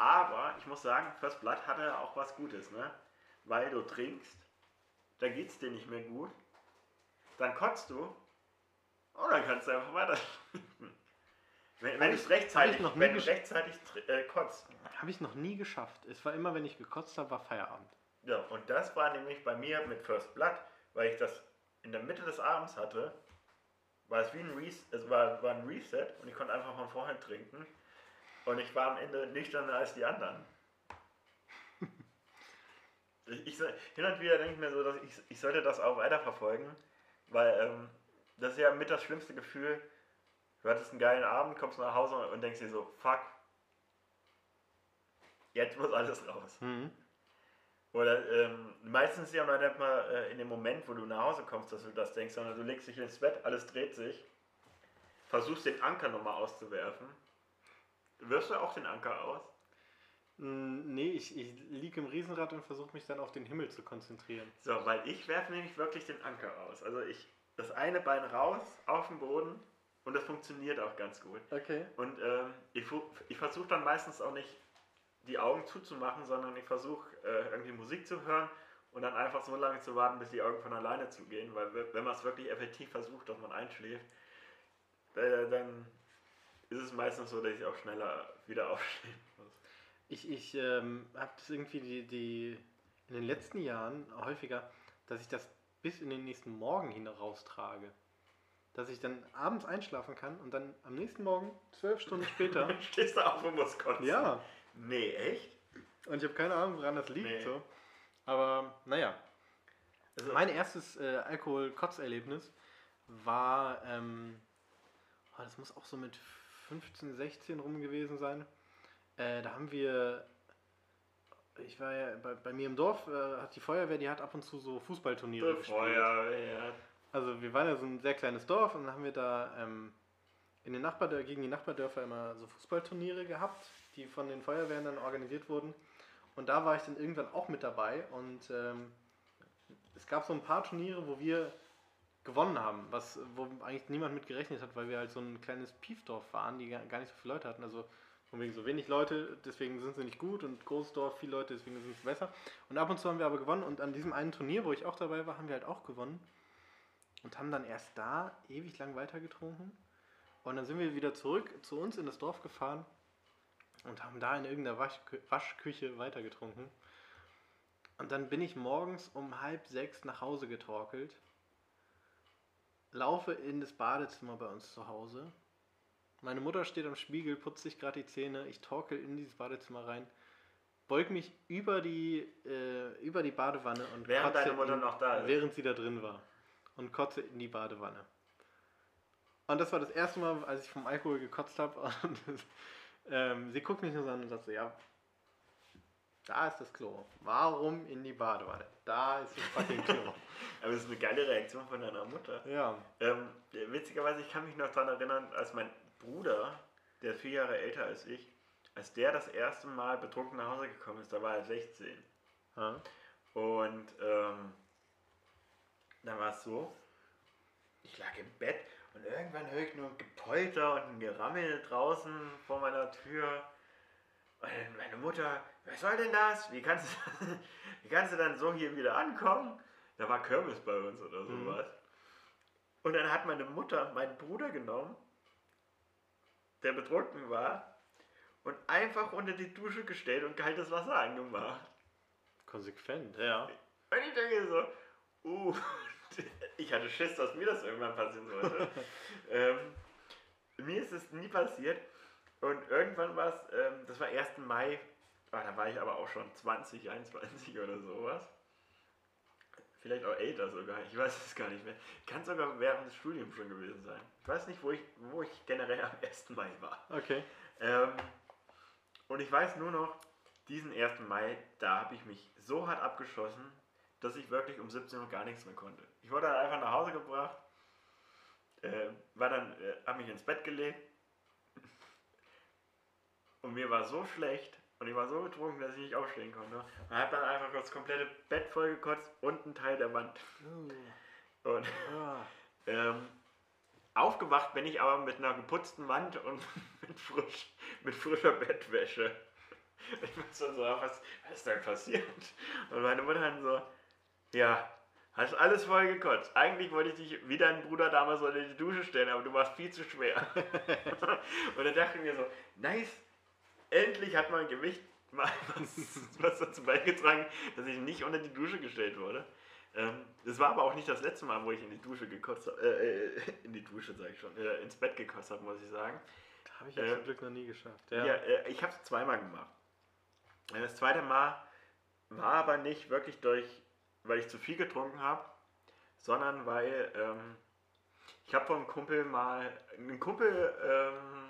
Aber ich muss sagen, First Blood hatte auch was Gutes, ne? Weil du trinkst, dann geht's dir nicht mehr gut, dann kotzt du und dann kannst du einfach weiter trinken. Wenn, wenn ich- du rechtzeitig, ich wenn du rechtzeitig äh, kotzt. Habe ich noch nie geschafft. Es war immer, wenn ich gekotzt habe, war Feierabend. Ja, und das war nämlich bei mir mit First Blood, weil ich das in der Mitte des Abends hatte, war es wie ein, Res es war, war ein Reset und ich konnte einfach von vorher trinken. Und ich war am Ende nüchterner als die anderen. ich, ich, hin und wieder denke ich mir so, dass ich, ich sollte das auch weiterverfolgen, weil ähm, das ist ja mit das schlimmste Gefühl. Du hattest einen geilen Abend, kommst nach Hause und denkst dir so, fuck, jetzt muss alles raus. Mhm. Oder ähm, meistens ja noch nicht mal äh, in dem Moment, wo du nach Hause kommst, dass du das denkst, sondern du legst dich ins Bett, alles dreht sich, versuchst den Anker nochmal auszuwerfen. Wirfst du auch den Anker aus? Mm, Nee, ich, ich liege im Riesenrad und versuche mich dann auf den Himmel zu konzentrieren. So, weil ich werfe nämlich wirklich den Anker aus. Also ich, das eine Bein raus, auf den Boden und das funktioniert auch ganz gut. Okay. Und ähm, ich, ich versuche dann meistens auch nicht die Augen zuzumachen, sondern ich versuche äh, irgendwie Musik zu hören und dann einfach so lange zu warten, bis die Augen von alleine zugehen, weil we- wenn man es wirklich effektiv versucht, dass man einschläft, äh, dann ist es meistens so, dass ich auch schneller wieder aufstehen muss. Ich, ich ähm, habe das irgendwie die, die in den letzten Jahren häufiger, dass ich das bis in den nächsten Morgen hin raustrage. Dass ich dann abends einschlafen kann und dann am nächsten Morgen, zwölf Stunden später, Stehst du auf und musst kotzen? ja, Nee, echt? und ich habe keine Ahnung, woran das liegt. Nee. So. Aber naja, Also, mein erstes äh, Alkohol-Kotz-Erlebnis war, ähm, oh, das muss auch so mit 15, 16 rum gewesen sein. Äh, da haben wir, ich war ja bei, bei mir im Dorf, äh, hat die Feuerwehr, die hat ab und zu so Fußballturniere gespielt. Feuerwehr. Also wir waren ja so ein sehr kleines Dorf und dann haben wir da ähm, in den Nachbardör gegen die Nachbardörfer immer so Fußballturniere gehabt, die von den Feuerwehren dann organisiert wurden. Und da war ich dann irgendwann auch mit dabei und ähm, es gab so ein paar Turniere, wo wir gewonnen haben, was, wo eigentlich niemand mit gerechnet hat, weil wir halt so ein kleines Piefdorf waren, die gar nicht so viele Leute hatten. Also von wegen so wenig Leute, deswegen sind sie nicht gut und Großdorf, viele Leute, deswegen sind sie besser. Und ab und zu haben wir aber gewonnen und an diesem einen Turnier, wo ich auch dabei war, haben wir halt auch gewonnen und haben dann erst da ewig lang weitergetrunken. Und dann sind wir wieder zurück zu uns in das Dorf gefahren und haben da in irgendeiner Waschkü Waschküche weitergetrunken. Und dann bin ich morgens um halb sechs nach Hause getorkelt, laufe in das Badezimmer bei uns zu Hause. Meine Mutter steht am Spiegel, putzt sich gerade die Zähne, ich torkel in dieses Badezimmer rein, beug mich über die, äh, über die Badewanne und Während kotze deine Mutter in, noch da ist. Während sie da drin war. Und kotze in die Badewanne. Und das war das erste Mal, als ich vom Alkohol gekotzt habe. Und ähm, sie guckt mich nur so an und sagt so, ja, da ist das Klo. Warum in die Badewanne? Da ist das fucking Klo. Aber das ist eine geile Reaktion von deiner Mutter. ja. Ähm, witzigerweise, ich kann mich noch daran erinnern, als mein Bruder, der vier Jahre älter als ich, als der das erste Mal betrunken nach Hause gekommen ist, da war er 16. ja. Und ähm, dann war es so, ich lag im Bett und irgendwann höre ich nur ein Gepolter und ein Gerammel draußen vor meiner Tür. Und meine Mutter, was soll denn das? Wie kannst du, wie kannst du dann so hier wieder ankommen? Da war Kirmes bei uns oder Mhm. sowas. Und dann hat meine Mutter meinen Bruder genommen, der betrunken war, und einfach unter die Dusche gestellt und kaltes Wasser angemacht. Konsequent, ja. Und ich denke so, uh, ich hatte Schiss, dass mir das irgendwann passieren sollte. ähm, mir ist es nie passiert. Und irgendwann war es, ähm, das war 1. Mai, ah, da war ich aber auch schon 20, 21 oder sowas. Vielleicht auch älter sogar, ich weiß es gar nicht mehr. Kann sogar während des Studiums schon gewesen sein. Ich weiß nicht, wo ich, wo ich generell am 1. Mai war. Okay. Ähm, und ich weiß nur noch, diesen 1. Mai, da habe ich mich so hart abgeschossen, dass ich wirklich um 17 Uhr gar nichts mehr konnte. Ich wurde dann einfach nach Hause gebracht, äh, war dann, äh, habe mich ins Bett gelegt und mir war so schlecht und ich war so betrunken, dass ich nicht aufstehen konnte. Und habe dann einfach das komplette Bett voll gekotzt und einen Teil der Wand. Uh, Und ah. ähm, Aufgewacht bin ich aber mit einer geputzten Wand und mit, frisch, mit frischer Bettwäsche. Ich war so, so was, was ist denn passiert? Und meine Mutter dann so, ja, hast alles voll gekotzt. Eigentlich wollte ich dich wie dein Bruder damals in die Dusche stellen, aber du warst viel zu schwer. und dann dachte ich mir so, nice, endlich hat mein Gewicht mal was, was dazu beigetragen, dass ich nicht unter die Dusche gestellt wurde. Ähm, das war aber auch nicht das letzte Mal, wo ich in die Dusche gekotzt habe, äh, äh, in die Dusche sage ich schon, äh, ins Bett gekotzt habe, muss ich sagen. Habe ich ja Äh, zum Glück noch nie geschafft. Ja, äh, ich habe es zweimal gemacht. Äh, Das zweite Mal war aber nicht wirklich durch, weil ich zu viel getrunken habe, sondern weil ähm, ich habe vom Kumpel mal, ein Kumpel ähm,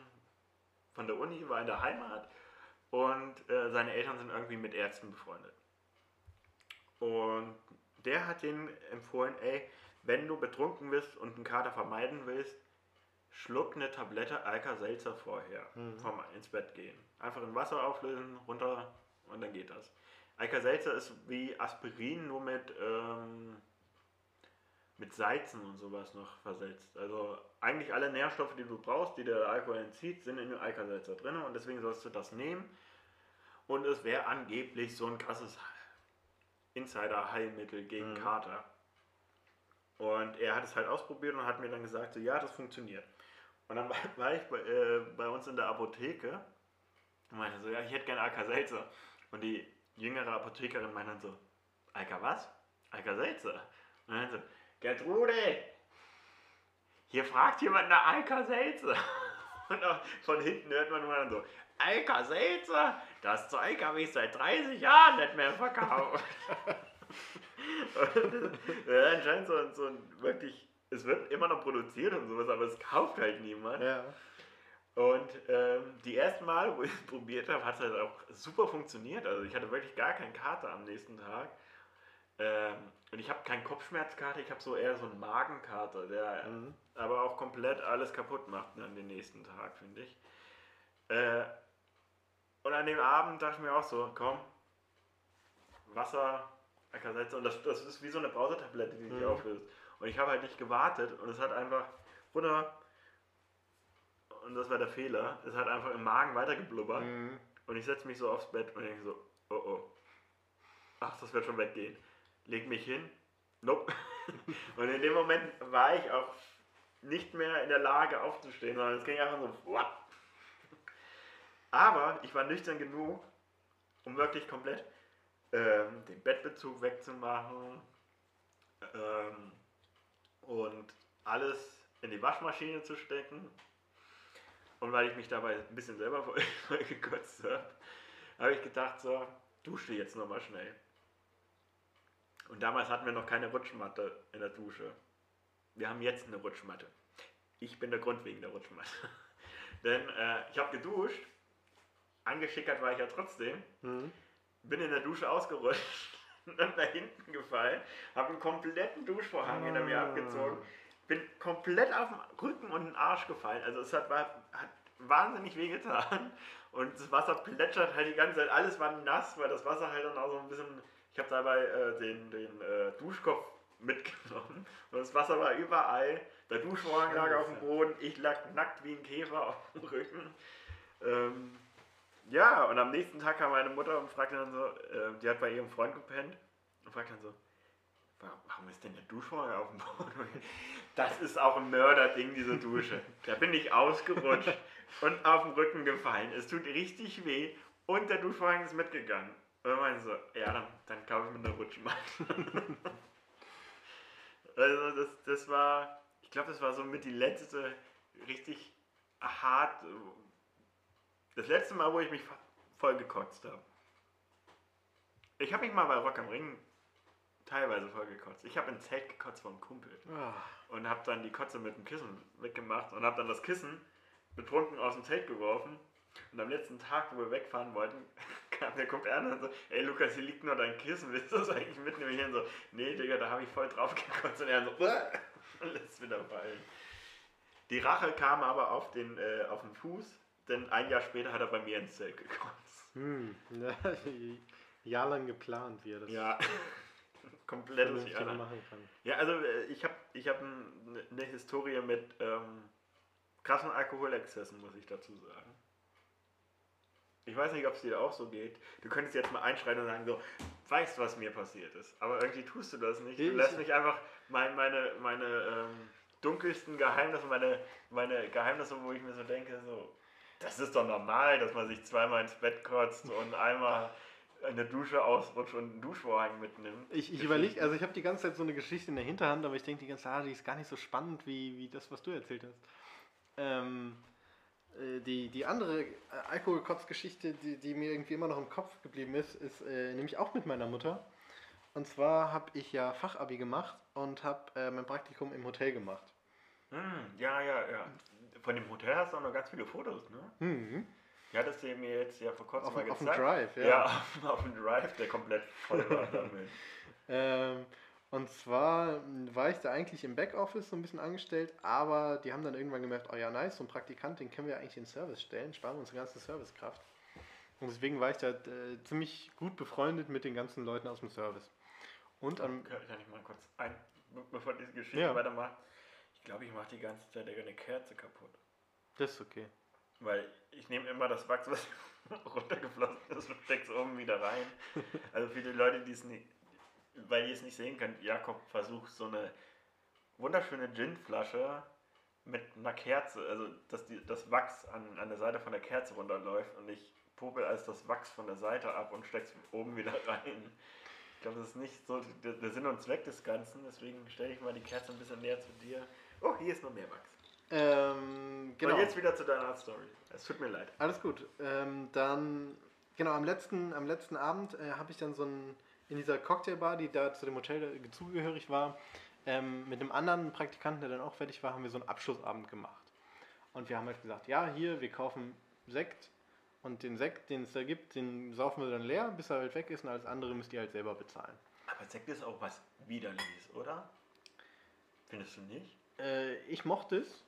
von der Uni war in der Heimat und äh, seine Eltern sind irgendwie mit Ärzten befreundet. Und der hat denen empfohlen, ey, wenn du betrunken bist und einen Kater vermeiden willst, schluck eine Tablette Alka-Seltzer vorher Mhm. vom ins Bett gehen. Einfach in Wasser auflösen, runter und dann geht das. Alka-Seltzer ist wie Aspirin, nur mit, ähm, mit Salzen und sowas noch versetzt. Also eigentlich alle Nährstoffe, die du brauchst, die der Alkohol entzieht, sind in dem Alka-Seltzer drin und deswegen sollst du das nehmen. Und es wäre angeblich so ein krasses Insider-Heilmittel gegen Mhm. Kater. Und er hat es halt ausprobiert und hat mir dann gesagt, so ja, das funktioniert. Und dann war, war ich bei, äh, bei uns in der Apotheke und meinte so, ja, ich hätte gerne Alka-Seltzer. Und die jüngere Apothekerin meinte dann so, Alka was? Alka-Seltzer? Und dann so, Gertrude, hier fragt jemand nach Alka-Seltzer. Und von hinten hört man nur dann so, Alka-Seltzer, das Zeug habe ich seit 30 Jahren nicht mehr verkauft. und das, ja, anscheinend so, so ein wirklich, es wird immer noch produziert und sowas, aber es kauft halt niemand. ja. Und ähm, die ersten Mal, wo ich es probiert habe, hat es halt auch super funktioniert. Also ich hatte wirklich gar keinen Kater am nächsten Tag. Ähm, und ich habe keinen Kopfschmerzkater, ich habe so eher so einen Magenkater, der Mhm. aber auch komplett alles kaputt macht an den nächsten Tag, finde ich. Äh, und an dem Abend dachte ich mir auch so, komm, Wasser, Ackersalze, und das, das ist wie so eine Brausetablette, die sich Mhm. auflöst. Und ich habe halt nicht gewartet und es hat einfach runter, und das war der Fehler, es hat einfach im Magen weitergeblubbert. Mhm. Und ich setze mich so aufs Bett und denke so, oh oh. Ach, das wird schon weggehen. Leg mich hin. Nope. und in dem Moment war ich auch nicht mehr in der Lage aufzustehen, sondern es ging einfach so. What? Aber ich war nüchtern genug, um wirklich komplett ähm, den Bettbezug wegzumachen ähm, und alles in die Waschmaschine zu stecken. Und weil ich mich dabei ein bisschen selber gekotzt habe, habe ich gedacht, so, dusche jetzt nochmal schnell. Und damals hatten wir noch keine Rutschmatte in der Dusche. Wir haben jetzt eine Rutschmatte. Ich bin der Grund wegen der Rutschmatte. Denn äh, ich habe geduscht, angeschickert war ich ja trotzdem, Mhm. bin in der Dusche ausgerutscht und dann nach hinten gefallen, habe einen kompletten Duschvorhang hinter mir Ah. abgezogen, bin komplett auf den Rücken und den Arsch gefallen. Also es hat, war, hat wahnsinnig wehgetan und das Wasser plätschert halt die ganze Zeit. Alles war nass, weil das Wasser halt dann auch so ein bisschen. Ich habe dabei äh, den, den äh, Duschkopf mitgenommen und das Wasser war überall. Der Duschvorhang lag auf dem. Boden, ich lag nackt wie ein Käfer auf dem Rücken. Ähm, ja, und am nächsten Tag kam meine Mutter und fragte dann so, äh, die hat bei ihrem Freund gepennt und fragte dann so, "Wa- warum ist denn der Duschvorhang auf dem Boden? Das ist auch ein Mörderding, diese Dusche. Da bin ich ausgerutscht und auf den Rücken gefallen. Es tut richtig weh und der Duschvorhang ist mitgegangen. Und dann meinte so, ja, dann, dann kaufe ich mir eine Rutschmatte. also das, das war, ich glaube, das war so mit die letzte richtig hart, das letzte Mal, wo ich mich voll gekotzt habe. Ich habe mich mal bei Rock am Ring teilweise voll gekotzt. Ich habe im Zelt gekotzt vom Kumpel Ah. und habe dann die Kotze mit dem Kissen weggemacht und habe dann das Kissen betrunken aus dem Zelt geworfen. Und am letzten Tag, wo wir wegfahren wollten, kam der Kumpel an und so, ey Lukas, hier liegt nur dein Kissen, willst du das eigentlich mitnehmen? Ich so, nee Digga, da habe ich voll drauf gekotzt. Und er so, und lässt wieder fallen. Die Rache kam aber auf den, äh, auf den Fuß, denn ein Jahr später hat er bei mir ins Zelt gekotzt. Hm. Ja, jahrelang geplant, wie er das. Ja. Komplettes vernünftig Jana. machen kann. Ja, also äh, ich habe ich hab eine ne Historie mit ähm, krassen Alkoholexzessen, muss ich dazu sagen. Ich weiß nicht, ob es dir auch so geht. Du könntest jetzt mal einschreiten und sagen so, weißt, was mir passiert ist. Aber irgendwie tust du das nicht. Du lässt mich einfach mein, meine, meine ähm, dunkelsten Geheimnisse, meine, meine Geheimnisse, wo ich mir so denke, so, das ist doch normal, dass man sich zweimal ins Bett kotzt und einmal eine Dusche ausrutscht und einen Duschvorhang mitnimmt. Ich, ich überlege, also ich habe die ganze Zeit so eine Geschichte in der Hinterhand, aber ich denke die ganze Zeit, ah, die ist gar nicht so spannend wie, wie das, was du erzählt hast. Ähm, äh, die, die andere äh, Alkoholkotz-Geschichte, die, die mir irgendwie immer noch im Kopf geblieben ist, ist äh, nämlich auch mit meiner Mutter. Und zwar habe ich ja Fachabi gemacht und habe äh, mein Praktikum im Hotel gemacht. Hm, ja, ja, ja. Von dem Hotel hast du auch noch ganz viele Fotos, ne? Mhm. Ja, das ihr mir jetzt ja vor kurzem Auf, mal auf dem gezeigt. Drive, ja. Ja, auf, auf dem Drive, der komplett voll war damit. Ähm, und zwar m, war ich da eigentlich im Backoffice so ein bisschen angestellt, aber die haben dann irgendwann gemerkt, oh ja, nice, so ein Praktikant, den können wir eigentlich in den Service stellen, sparen wir unsere ganze Servicekraft. Und deswegen war ich da äh, ziemlich gut befreundet mit den ganzen Leuten aus dem Service. Und am, Kann ich mal kurz ein, be- bevor diese Geschichte Ja. weitermacht? Ich glaube, ich mache die ganze Zeit eine Kerze kaputt. das ist okay. Weil ich nehme immer das Wachs, was runtergeflossen ist, und stecke es oben wieder rein. Also für die Leute, die es nicht, weil ihr es nicht sehen könnt, Jakob versucht so eine wunderschöne Ginflasche mit einer Kerze, also dass die, das Wachs an, an der Seite von der Kerze runterläuft und ich popel als das Wachs von der Seite ab und stecke es oben wieder rein. Ich glaube, das ist nicht so der, der Sinn und Zweck des Ganzen, deswegen stelle ich mal die Kerze ein bisschen näher zu dir. Oh, hier ist noch mehr Wachs. Ähm, genau. Und jetzt wieder zu deiner Story. Es tut mir leid. Alles gut. Ähm, dann, genau, am letzten, am letzten Abend äh, habe ich dann so ein, in dieser Cocktailbar, die da zu dem Hotel zugehörig war, ähm, mit einem anderen Praktikanten, der dann auch fertig war, haben wir so einen Abschlussabend gemacht. Und wir haben halt gesagt, ja, hier, wir kaufen Sekt und den Sekt, den es da gibt, den saufen wir dann leer, bis er halt weg ist und alles andere müsst ihr halt selber bezahlen. Aber Sekt ist auch was Widerliches, oder? Findest du nicht? Äh, ich mochte es.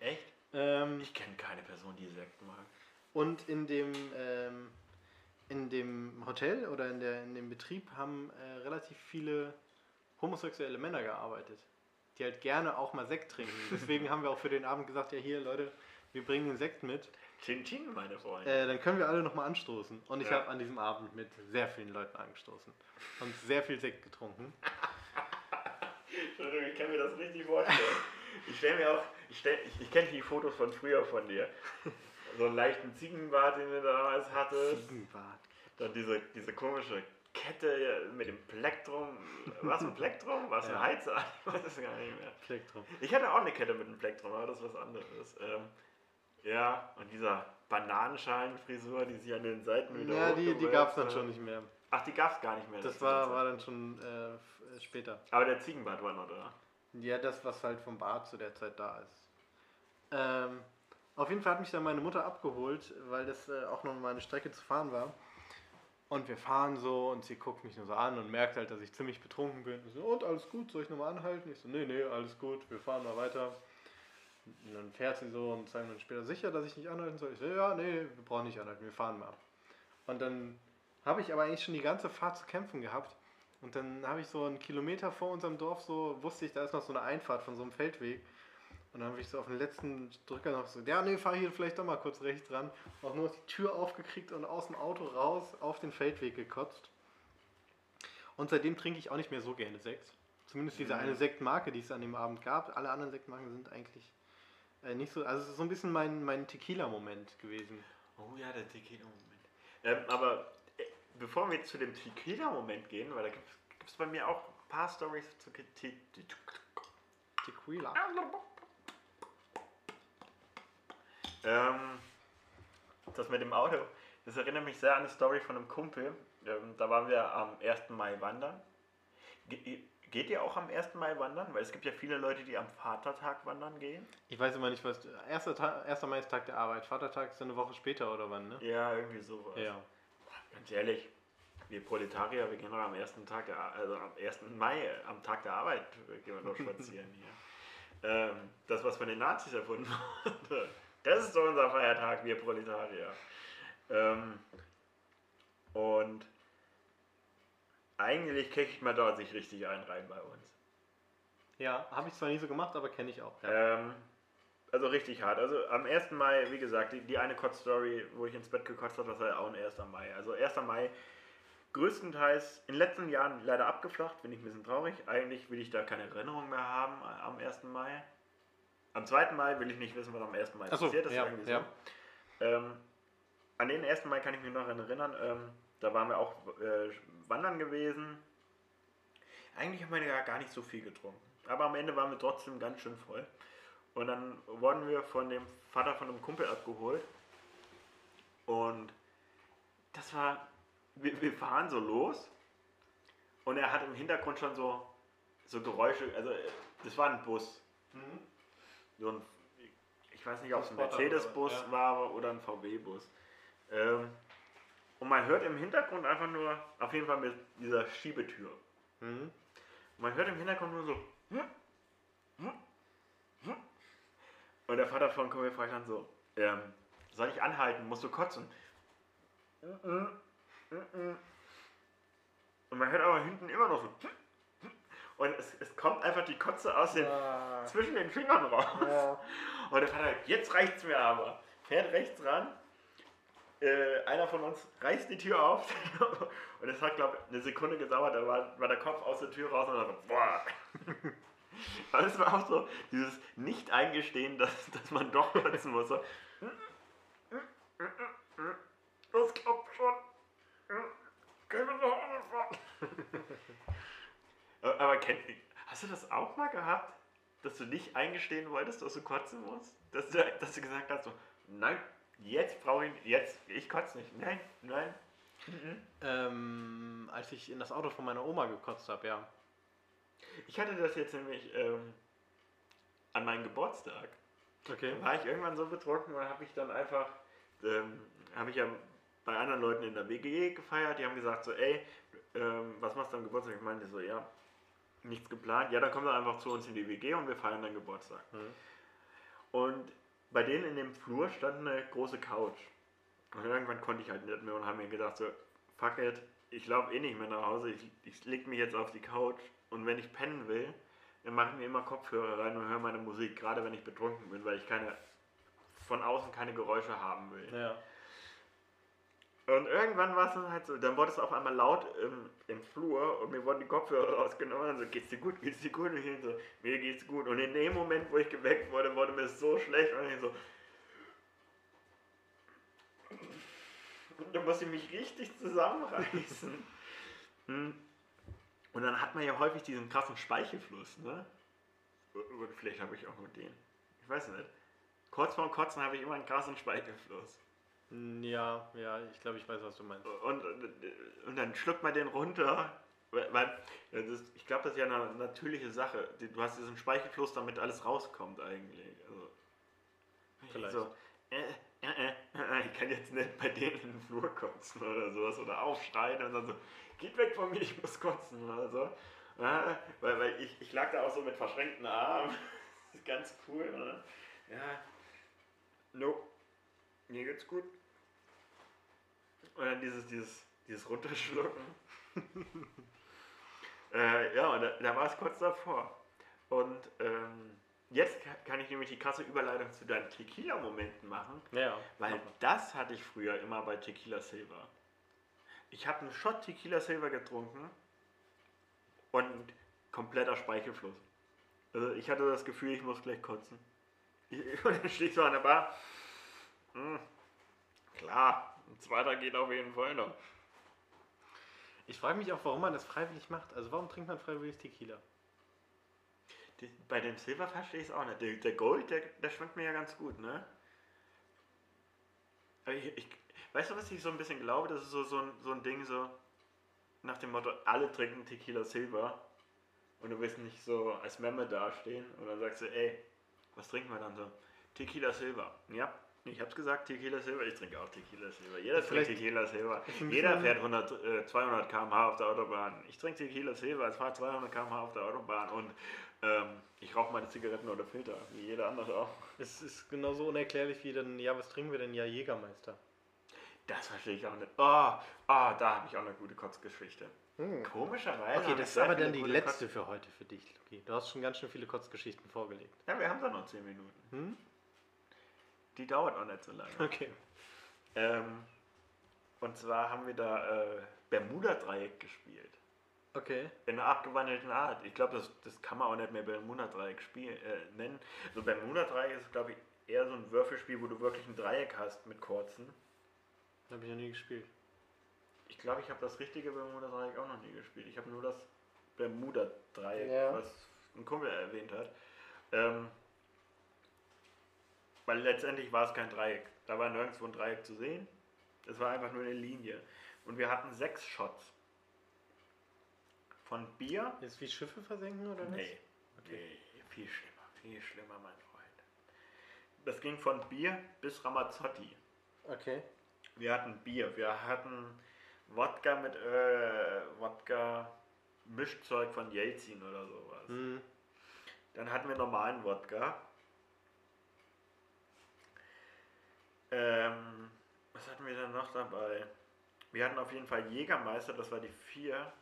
Echt? Ähm, Ich kenne keine Person, die Sekt mag. Und in dem, ähm, in dem Hotel oder in, der, in dem Betrieb haben äh, relativ viele homosexuelle Männer gearbeitet, die halt gerne auch mal Sekt trinken. Deswegen haben wir auch für den Abend gesagt, ja hier Leute, wir bringen den Sekt mit. Chin Chin, meine Freunde. Äh, dann können wir alle nochmal anstoßen. Und ich Ja. habe an diesem Abend mit sehr vielen Leuten angestoßen und sehr viel Sekt getrunken. Entschuldigung, ich kann mir das richtig vorstellen. Ich stelle mir auch, ich, stell, ich, ich kenne die Fotos von früher von dir. So einen leichten Ziegenbart, den du damals hattest. Ziegenbart. Dann diese, diese komische Kette mit dem Plektrum. Was ein Plektrum? Was ein Ja. Heizer? Ich weiß es gar nicht mehr. Plektrum. Ich hatte auch eine Kette mit einem Plektrum, aber das ist was anderes. Ähm, ja, und dieser Bananenschalenfrisur, die sich an den Seiten wieder Ja, die, die gab es dann schon nicht mehr. Ach, die gab es gar nicht mehr. Das zu war, war dann schon äh, später. Aber der Ziegenbart war noch da. Ja, das, was halt vom Bad zu der Zeit da ist. Ähm, auf jeden Fall hat mich dann meine Mutter abgeholt, weil das äh, auch noch mal eine Strecke zu fahren war. Und wir fahren so und sie guckt mich nur so an und merkt halt, dass ich ziemlich betrunken bin. Und, so, und alles gut, soll ich nochmal anhalten? Ich so, nee, nee, alles gut, wir fahren mal weiter. Und dann fährt sie so und zwei Minuten später sicher, dass ich nicht anhalten soll. Ich so, ja, nee, wir brauchen nicht anhalten, wir fahren mal. Und dann habe ich aber eigentlich schon die ganze Fahrt zu kämpfen gehabt. Und dann habe ich so einen Kilometer vor unserem Dorf so, wusste ich, da ist noch so eine Einfahrt von so einem Feldweg. Und dann habe ich so auf den letzten Drücker noch so, ja, nee, fahr hier vielleicht doch mal kurz rechts dran. Auch nur noch die Tür aufgekriegt und aus dem Auto raus auf den Feldweg gekotzt. Und seitdem trinke ich auch nicht mehr so gerne Sekt. Zumindest diese Mhm. eine Sektmarke, die es an dem Abend gab. Alle anderen Sektmarken sind eigentlich äh, nicht so. Also es ist so ein bisschen mein, mein Tequila-Moment gewesen. Oh ja, der Tequila-Moment. Ähm, aber äh, bevor wir zu dem Tequila-Moment gehen, weil da gibt es bei mir auch ein paar Stories zu Te- Te- Tequila. Ähm, das mit dem Auto, das erinnert mich sehr an eine Story von einem Kumpel. Ähm, da waren wir am 1. Mai wandern. Ge geht ihr auch am 1. Mai wandern? Weil es gibt ja viele Leute, die am Vatertag wandern gehen. Ich weiß immer nicht, was. Erster, Tag, 1. Mai ist Tag der Arbeit. Vatertag ist eine Woche später oder wann, ne? Ja, irgendwie sowas. Ja. Ganz ehrlich, wir Proletarier, wir gehen doch am ersten Tag, der, also am 1. Mai, äh, am Tag der Arbeit, äh, gehen wir doch spazieren hier. Ähm, das, was von den Nazis erfunden wurde, das ist so unser Feiertag, wir Proletarier. Ähm, und eigentlich kriegt man dort sich richtig ein rein bei uns. Ja, habe ich zwar nie so gemacht, aber kenne ich auch. Ja. Ähm, also richtig hart. Also am 1. Mai, wie gesagt, die, die eine Kotz-Story, wo ich ins Bett gekotzt habe, das war ja auch ein 1. Mai. Also 1. Mai größtenteils in den letzten Jahren leider abgeflacht, bin ich ein bisschen traurig. Eigentlich will ich da keine Erinnerung mehr haben am 1. Mai. Am 2. Mai will ich nicht wissen, was am 1. Mai Ach so, passiert ist. ja, irgendwie ja. so. ähm, an den 1. Mai kann ich mich noch erinnern. Ähm, da waren wir auch äh, wandern gewesen. Eigentlich haben wir ja gar nicht so viel getrunken. Aber am Ende waren wir trotzdem ganz schön voll. Und dann wurden wir von dem Vater von einem Kumpel abgeholt. Und das war, wir, wir fahren so los. Und er hat im Hintergrund schon so, so Geräusche, also äh, das war ein Bus. So ein, ich weiß nicht, ob es ein Mercedes-Bus ja. war oder ein VW-Bus. Ähm, und man hört im Hintergrund einfach nur, auf jeden Fall mit dieser Schiebetür. Mhm. Man hört im Hintergrund nur so. Und der Vater von Kumpel fragt dann so, ähm, soll ich anhalten? Musst du kotzen? Und man hört aber hinten immer noch so. Und es, es kommt einfach die Kotze aus den, Ah. zwischen den Fingern raus. Und der Vater, jetzt reicht's mir aber. Fährt rechts ran. Äh, einer von uns reißt die Tür auf. und es hat, glaube ich, eine Sekunde gedauert. Da war, war der Kopf aus der Tür raus und dann so, boah. Aber es war auch so, dieses Nicht-Eingestehen, dass, dass man doch kotzen muss. So. Das klappt schon. Können wir noch anfangen? Aber aber kennt, hast du das auch mal gehabt, dass du nicht eingestehen wolltest, dass du kotzen musst? Dass du, dass du gesagt hast, so, nein, jetzt brauche ich, jetzt, ich kotze nicht. Nein, nein. Ähm, als ich in das Auto von meiner Oma gekotzt habe, ja. Ich hatte das jetzt nämlich ähm, an meinem Geburtstag. Okay. Da war ich irgendwann so betrunken und habe ich dann einfach, ähm, habe ich ja bei anderen Leuten in der WG gefeiert, die haben gesagt so, ey, ähm, was machst du am Geburtstag? Ich meinte so, ja, nichts geplant. Ja, dann komm doch einfach zu uns in die WG und wir feiern deinen Geburtstag. Mhm. Und bei denen in dem Flur stand eine große Couch. Und irgendwann konnte ich halt nicht mehr und habe mir gedacht so, fuck it, ich laufe eh nicht mehr nach Hause, ich, ich leg mich jetzt auf die Couch und wenn ich pennen will, dann mache ich mir immer Kopfhörer rein und höre meine Musik, gerade wenn ich betrunken bin, weil ich keine von außen keine Geräusche haben will. Ja. Und irgendwann war es dann halt so, dann wurde es auf einmal laut im, im Flur und mir wurden die Kopfhörer rausgenommen und so, geht's dir gut, geht's dir gut? Und ich so, mir geht's gut. Und in dem Moment, wo ich geweckt wurde, wurde mir so schlecht und ich so, da muss ich mich richtig zusammenreißen. Hm. Und dann hat man ja häufig diesen krassen Speichelfluss, ne? Vielleicht habe ich auch nur den. Ich weiß nicht. Kurz vorm Kotzen habe ich immer einen krassen Speichelfluss. Ja, ja, ich glaube, ich weiß, was du meinst. Und, und dann schluckt man den runter. Weil, ist, ich glaube, das ist ja eine natürliche Sache. Du hast diesen Speichelfluss, damit alles rauskommt eigentlich. Also, Vielleicht. So, äh, äh, äh, äh, ich kann jetzt nicht bei denen in den Flur kotzen oder sowas oder aufschreien und dann so, geht weg von mir, ich muss kotzen oder so. Ja, weil weil ich, ich lag da auch so mit verschränkten Armen. Das ist ganz cool. Oder? Ja. No. Mir geht's gut. Und dann dieses, dieses, dieses Runterschlucken. äh, ja, und da, da war es kurz davor. Und ähm, jetzt ka- kann ich nämlich die krasse Überleitung zu deinen Tequila-Momenten machen, Ja. weil das hatte ich früher immer bei Tequila Silver. Ich habe einen Shot Tequila Silver getrunken und kompletter Speichelfluss. Also ich hatte das Gefühl, ich muss gleich kotzen. Ich, und dann stehe ich so an der Bar. Hm, klar, ein zweiter geht auf jeden Fall noch. Ich frage mich auch, warum man das freiwillig macht. Also warum trinkt man freiwillig Tequila? Die, bei dem Silver verstehe ich es auch nicht. Der, der Gold, der, der schmeckt mir ja ganz gut, ne? Aber ich, ich, weißt du, was ich so ein bisschen glaube? Das ist so, so, ein, so ein Ding, so nach dem Motto, alle trinken Tequila Silver und du willst nicht so als Memme dastehen und dann sagst du, ey, was trinken wir dann so? Tequila Silver. Ja, ich hab's gesagt, Tequila Silver. Ich trinke auch Tequila Silver. Jeder trinkt Vielleicht- Tequila Silver. Jeder fährt 100, äh, 200 km/h auf der Autobahn. Ich trinke Tequila Silver, ich fahre 200 km/h auf der Autobahn und ähm, ich rauche meine Zigaretten oder Filter, wie jeder andere auch. Es ist genauso unerklärlich wie dann, ja, was trinken wir denn? Ja, Jägermeister. Das verstehe ich auch nicht. Oh, oh da habe ich auch eine gute Kotzgeschichte. Komischerweise. Okay, das ist aber dann die letzte für heute für dich, Luki. Du hast schon ganz schön viele Kotzgeschichten vorgelegt. Kotz- Ja, wir haben da noch 10 Minuten. Hm? Die dauert auch nicht so lange. Okay. ähm, und zwar haben wir da äh, Bermuda-Dreieck gespielt. Okay. In einer abgewandelten Art. Ich glaube, das, das kann man auch nicht mehr Bermuda-Dreieck spiel- äh, nennen. Also Bermuda-Dreieck ist, glaube ich, eher so ein Würfelspiel, wo du wirklich ein Dreieck hast mit kurzen. Habe ich noch nie gespielt. Ich glaube, ich habe das richtige Bermuda-Dreieck auch noch nie gespielt. Ich habe nur das Bermuda-Dreieck, Ja. was ein Kumpel erwähnt hat. Ähm, weil letztendlich war es kein Dreieck. Da war nirgendwo ein Dreieck zu sehen. Es war einfach nur eine Linie. Und wir hatten sechs Shots. Von Bier. Jetzt wie Schiffe versenken oder was? Nee, nee, viel schlimmer, viel schlimmer, mein Freund. Das ging von Bier bis Ramazzotti. Okay. Wir hatten Bier, wir hatten Wodka mit äh, Wodka Mischzeug von Jelzin oder sowas. Hm. Dann hatten wir normalen Wodka. Ähm, was hatten wir denn noch dabei? Wir hatten auf jeden Fall Jägermeister, das war die vier.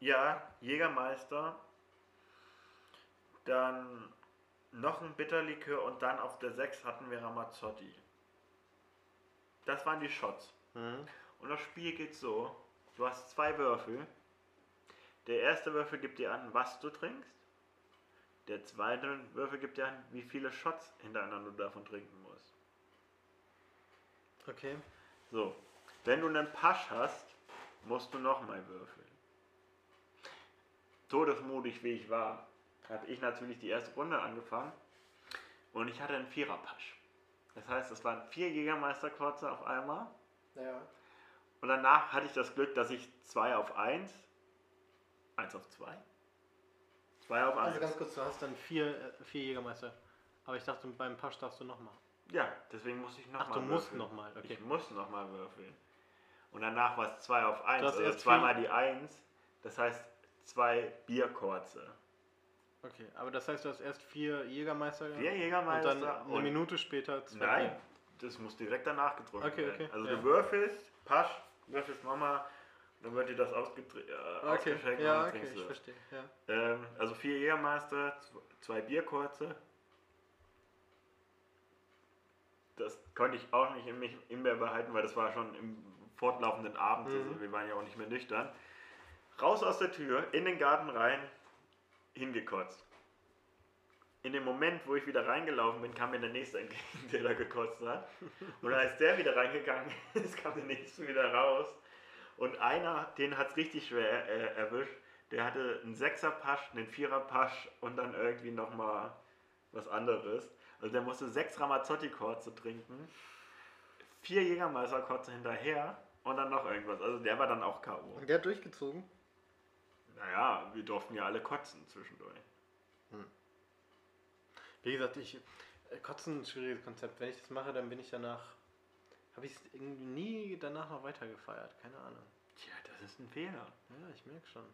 Ja, Jägermeister. Dann noch ein Bitterlikör und dann auf der 6 hatten wir Ramazzotti. Das waren die Shots. Hm. Und das Spiel geht so: Du hast zwei Würfel. Der erste Würfel gibt dir an, was du trinkst. Der zweite Würfel gibt dir an, wie viele Shots hintereinander du davon trinken musst. Okay. So, wenn du einen Pasch hast, musst du nochmal würfeln. Todesmutig wie ich war, habe ich natürlich die erste Runde angefangen und ich hatte einen Vierer-Pasch. Das heißt, es waren vier Jägermeisterkreuze auf einmal Ja. Und danach hatte ich das Glück, dass ich 2 auf 1, 1 auf 2, 2 auf 1. Also ganz kurz, du hast dann vier, äh, vier Jägermeister. Aber ich dachte, beim Pasch darfst du nochmal. Ja, deswegen musste ich nochmal Ach, du musst nochmal, okay. Ich muss nochmal würfeln. Und danach war es 2 auf 1, Du hast also zweimal die 1. Das heißt, zwei Bierkorze. Okay, aber das heißt, du hast erst vier Jägermeister Vier Jägermeister und dann eine und- Minute später zwei. Nein, das muss direkt danach gedrückt Okay, werden. okay, Also ja. du würfelst, Pasch, würfelst nochmal, dann wird dir das ausgetre- äh, Okay, ausgeschenkt ja, und dann okay, trinkst ich verstehe. Ja. Ähm, also vier Jägermeister, zw- zwei Bierkurze. Das konnte ich auch nicht in, mich, in mir behalten, weil das war schon im fortlaufenden Abend. Mhm. Also wir waren ja auch nicht mehr nüchtern. Raus aus der Tür, in den Garten rein, hingekotzt. In dem Moment, wo ich wieder reingelaufen bin, kam mir der nächste entgegen, der da gekotzt hat. Und als der wieder reingegangen ist, kam der nächste wieder raus. Und einer, den hat es richtig schwer äh, erwischt. Der hatte einen Sechser-Pasch, einen Vierer-Pasch und dann irgendwie nochmal was anderes. Also der musste sechs Ramazzotti-Korze trinken, vier Jägermeister-Korze hinterher und dann noch irgendwas. Also der war dann auch K.O. Und der hat durchgezogen? Naja, wir durften ja alle kotzen zwischendurch. Wie gesagt, ich. Äh, Kotzen ist ein schwieriges Konzept. Wenn ich das mache, dann bin ich danach. Habe ich es irgendwie nie danach noch weitergefeiert. Keine Ahnung. Tja, das ist ein Fehler. Ja, ich merke schon.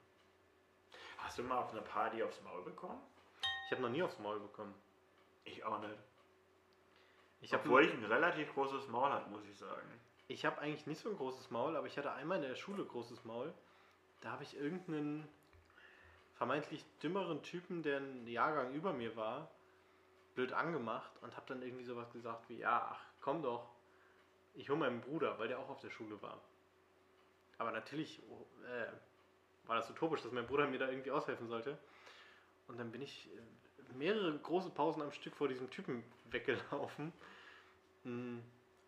Hast du mal auf einer Party aufs Maul bekommen? Ich habe noch nie aufs Maul bekommen. Ich auch nicht. Ich habe Obwohl ich ein relativ großes Maul hatte, muss ich sagen. Ich habe eigentlich nicht so ein großes Maul, aber ich hatte einmal in der Schule großes Maul. Da habe ich irgendeinen vermeintlich dümmeren Typen, der ein Jahrgang über mir war, blöd angemacht und habe dann irgendwie sowas gesagt wie, ja, ach, komm doch, ich hole meinen Bruder, weil der auch auf der Schule war. Aber natürlich oh, äh, war das utopisch, dass mein Bruder mir da irgendwie aushelfen sollte. Und dann bin ich äh, mehrere große Pausen am Stück vor diesem Typen weggelaufen. Mm,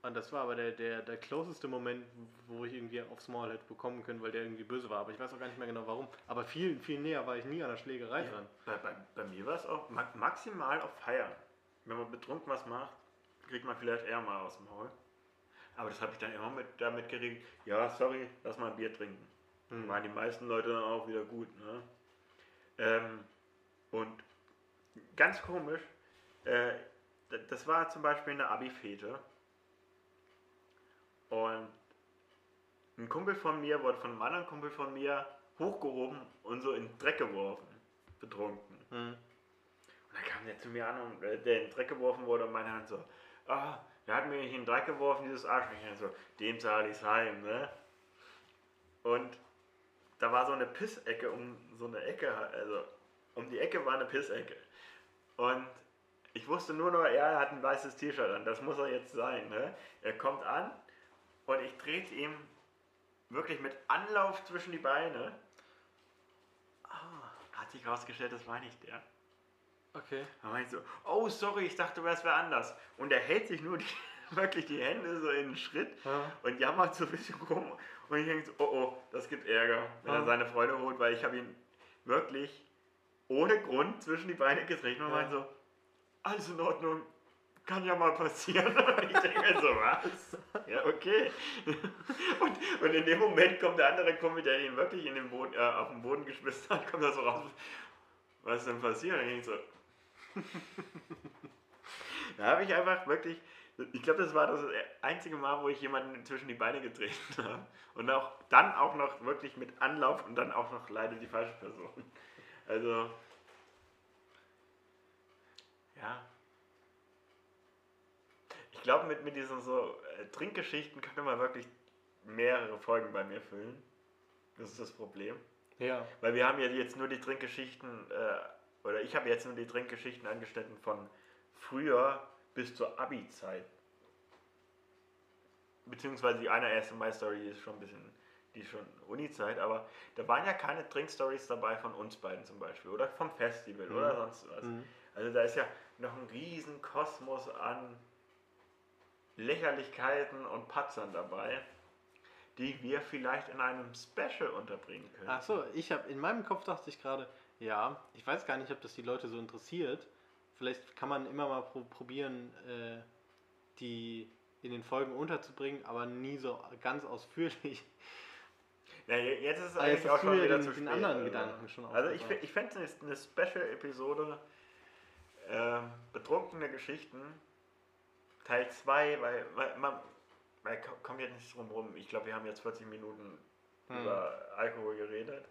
Und das war aber der, der, der closeste Moment, wo ich irgendwie aufs Maul hätte bekommen können, weil der irgendwie böse war. Aber ich weiß auch gar nicht mehr genau warum. Aber viel, viel näher war ich nie an der Schlägerei dran. Bei, bei, bei mir war es auch ma maximal auf Feiern. Wenn man betrunken was macht, kriegt man vielleicht eher mal aus dem Maul. Aber das habe ich dann immer mit, damit geregelt. Ja, sorry, lass mal ein Bier trinken. Hm. Waren die meisten Leute dann auch wieder gut. Ne? Ähm, und ganz komisch, äh, das war zum Beispiel eine Abi-Fete. Und ein Kumpel von mir wurde von einem anderen Kumpel von mir hochgehoben und so in den Dreck geworfen. Betrunken. Hm. Und dann kam der zu mir an und äh, der in den Dreck geworfen wurde und meinte dann so, ah, der hat mir nicht in den Dreck geworfen, dieses Arschmädchen. So, dem zahle ich's heim, ne? Und da war so eine Pissecke um so eine Ecke, also um die Ecke war eine Pissecke. Und ich wusste nur noch, er hat ein weißes T-Shirt an, das muss er jetzt sein. Ne? Er kommt an und ich trete ihm wirklich mit Anlauf zwischen die Beine. Ah, hat sich rausgestellt, das war nicht der. Okay. Dann war ich so, oh sorry, ich dachte, es wäre anders. Und er hält sich nur die, wirklich die Hände so in den Schritt Ja. und jammert so ein bisschen rum. Und ich denke so, oh oh, das gibt Ärger, wenn Ja. er seine Freunde holt, weil ich habe ihn wirklich ohne Grund zwischen die Beine getreten und Ja. meinte so, alles in Ordnung, kann ja mal passieren. Und ich denke so, was? Ja, okay. Und, und in dem Moment kommt der andere Kumpel, der ihn wirklich in den Boden, äh, auf den Boden geschmissen hat, kommt da so raus, was ist denn passiert? Und ich so, da habe ich einfach wirklich, ich glaube, das war das einzige Mal, wo ich jemanden zwischen die Beine getreten habe. Und auch dann auch noch wirklich mit Anlauf und dann auch noch leider die falsche Person. Also, ja. Ich glaube, mit, mit diesen so äh, Trinkgeschichten könnte man wirklich mehrere Folgen bei mir füllen. Das ist das Problem. Ja. Weil wir haben ja jetzt nur die Trinkgeschichten, äh, oder ich habe jetzt nur die Trinkgeschichten angeschnitten von früher bis zur Abi-Zeit. Beziehungsweise die eine erste Mai-Story die ist schon ein bisschen, die schon Uni-Zeit, aber da waren ja keine Trinkstories dabei von uns beiden zum Beispiel oder vom Festival Mhm. oder sonst was. Mhm. Also da ist ja noch ein riesen Kosmos an Lächerlichkeiten und Patzern dabei, die wir vielleicht in einem Special unterbringen können. Ach so, ich habe in meinem Kopf dachte ich gerade, ja, ich weiß gar nicht, ob das die Leute so interessiert. Vielleicht kann man immer mal pro probieren, äh, die in den Folgen unterzubringen, aber nie so ganz ausführlich. Ja, je- jetzt ist es Ah, eigentlich jetzt auch schon wieder den- zu den spät. anderen also. Gedanken schon Also ich, ich fände es eine Special-Episode, ähm, betrunkene Geschichten, Teil 2, weil, weil man weil ko- kommt jetzt nicht drum rum. Ich glaube, wir haben jetzt 40 Minuten Hm. über Alkohol geredet.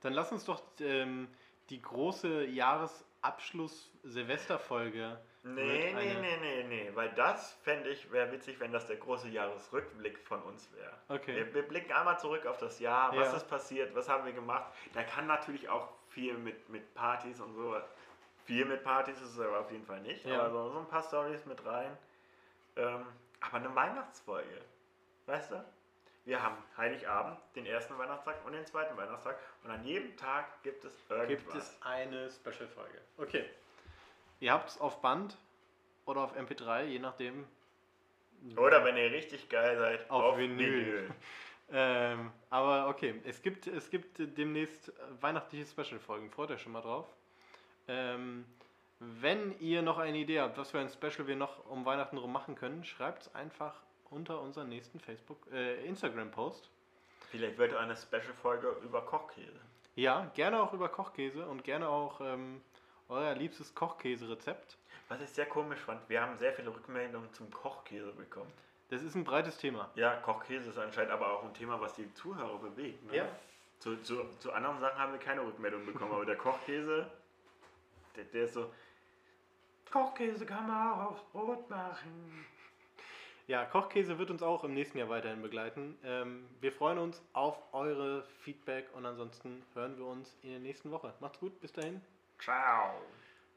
Dann lass uns doch ähm, die große Jahresabschluss-Silvesterfolge. Nee, nee, nee, nee, nee, weil das fände ich, wäre witzig, wenn das der große Jahresrückblick von uns wäre. Okay. Wir, wir blicken einmal zurück auf das Jahr, was Ja. ist passiert, was haben wir gemacht. Da kann natürlich auch viel mit, mit Partys und so. Viel mit Partys ist es aber auf jeden Fall nicht. Ja. Aber so, so ein paar Stories mit rein. Ähm, aber eine Weihnachtsfolge. Weißt du? Wir haben Heiligabend, den ersten Weihnachtstag und den zweiten Weihnachtstag. Und an jedem Tag gibt es irgendwas. Gibt es eine Special-Folge. Okay. Ihr habt es auf Band oder auf MP3, je nachdem. Oder wenn ihr richtig geil seid, Auf Vinyl. Ähm, aber okay, es gibt, es gibt demnächst weihnachtliche Special-Folgen. Freut euch schon mal drauf. Ähm, wenn ihr noch eine Idee habt, was für ein Special wir noch um Weihnachten rum machen können, schreibt es einfach unter unseren nächsten Facebook, äh, Instagram-Post. Vielleicht wird eine Special-Folge über Kochkäse. Ja, gerne auch über Kochkäse und gerne auch ähm, euer liebstes Kochkäse-Rezept. Was ich sehr komisch fand, wir haben sehr viele Rückmeldungen zum Kochkäse bekommen. Das ist ein breites Thema. Ja, Kochkäse ist anscheinend aber auch ein Thema, was die Zuhörer bewegt. Ne? Ja. Zu, zu, zu anderen Sachen haben wir keine Rückmeldung bekommen, aber der Kochkäse, der, der ist so. Kochkäse kann man auch aufs Brot machen. Ja, Kochkäse wird uns auch im nächsten Jahr weiterhin begleiten. Ähm, wir freuen uns auf eure Feedback und ansonsten hören wir uns in der nächsten Woche. Macht's gut, bis dahin. Ciao.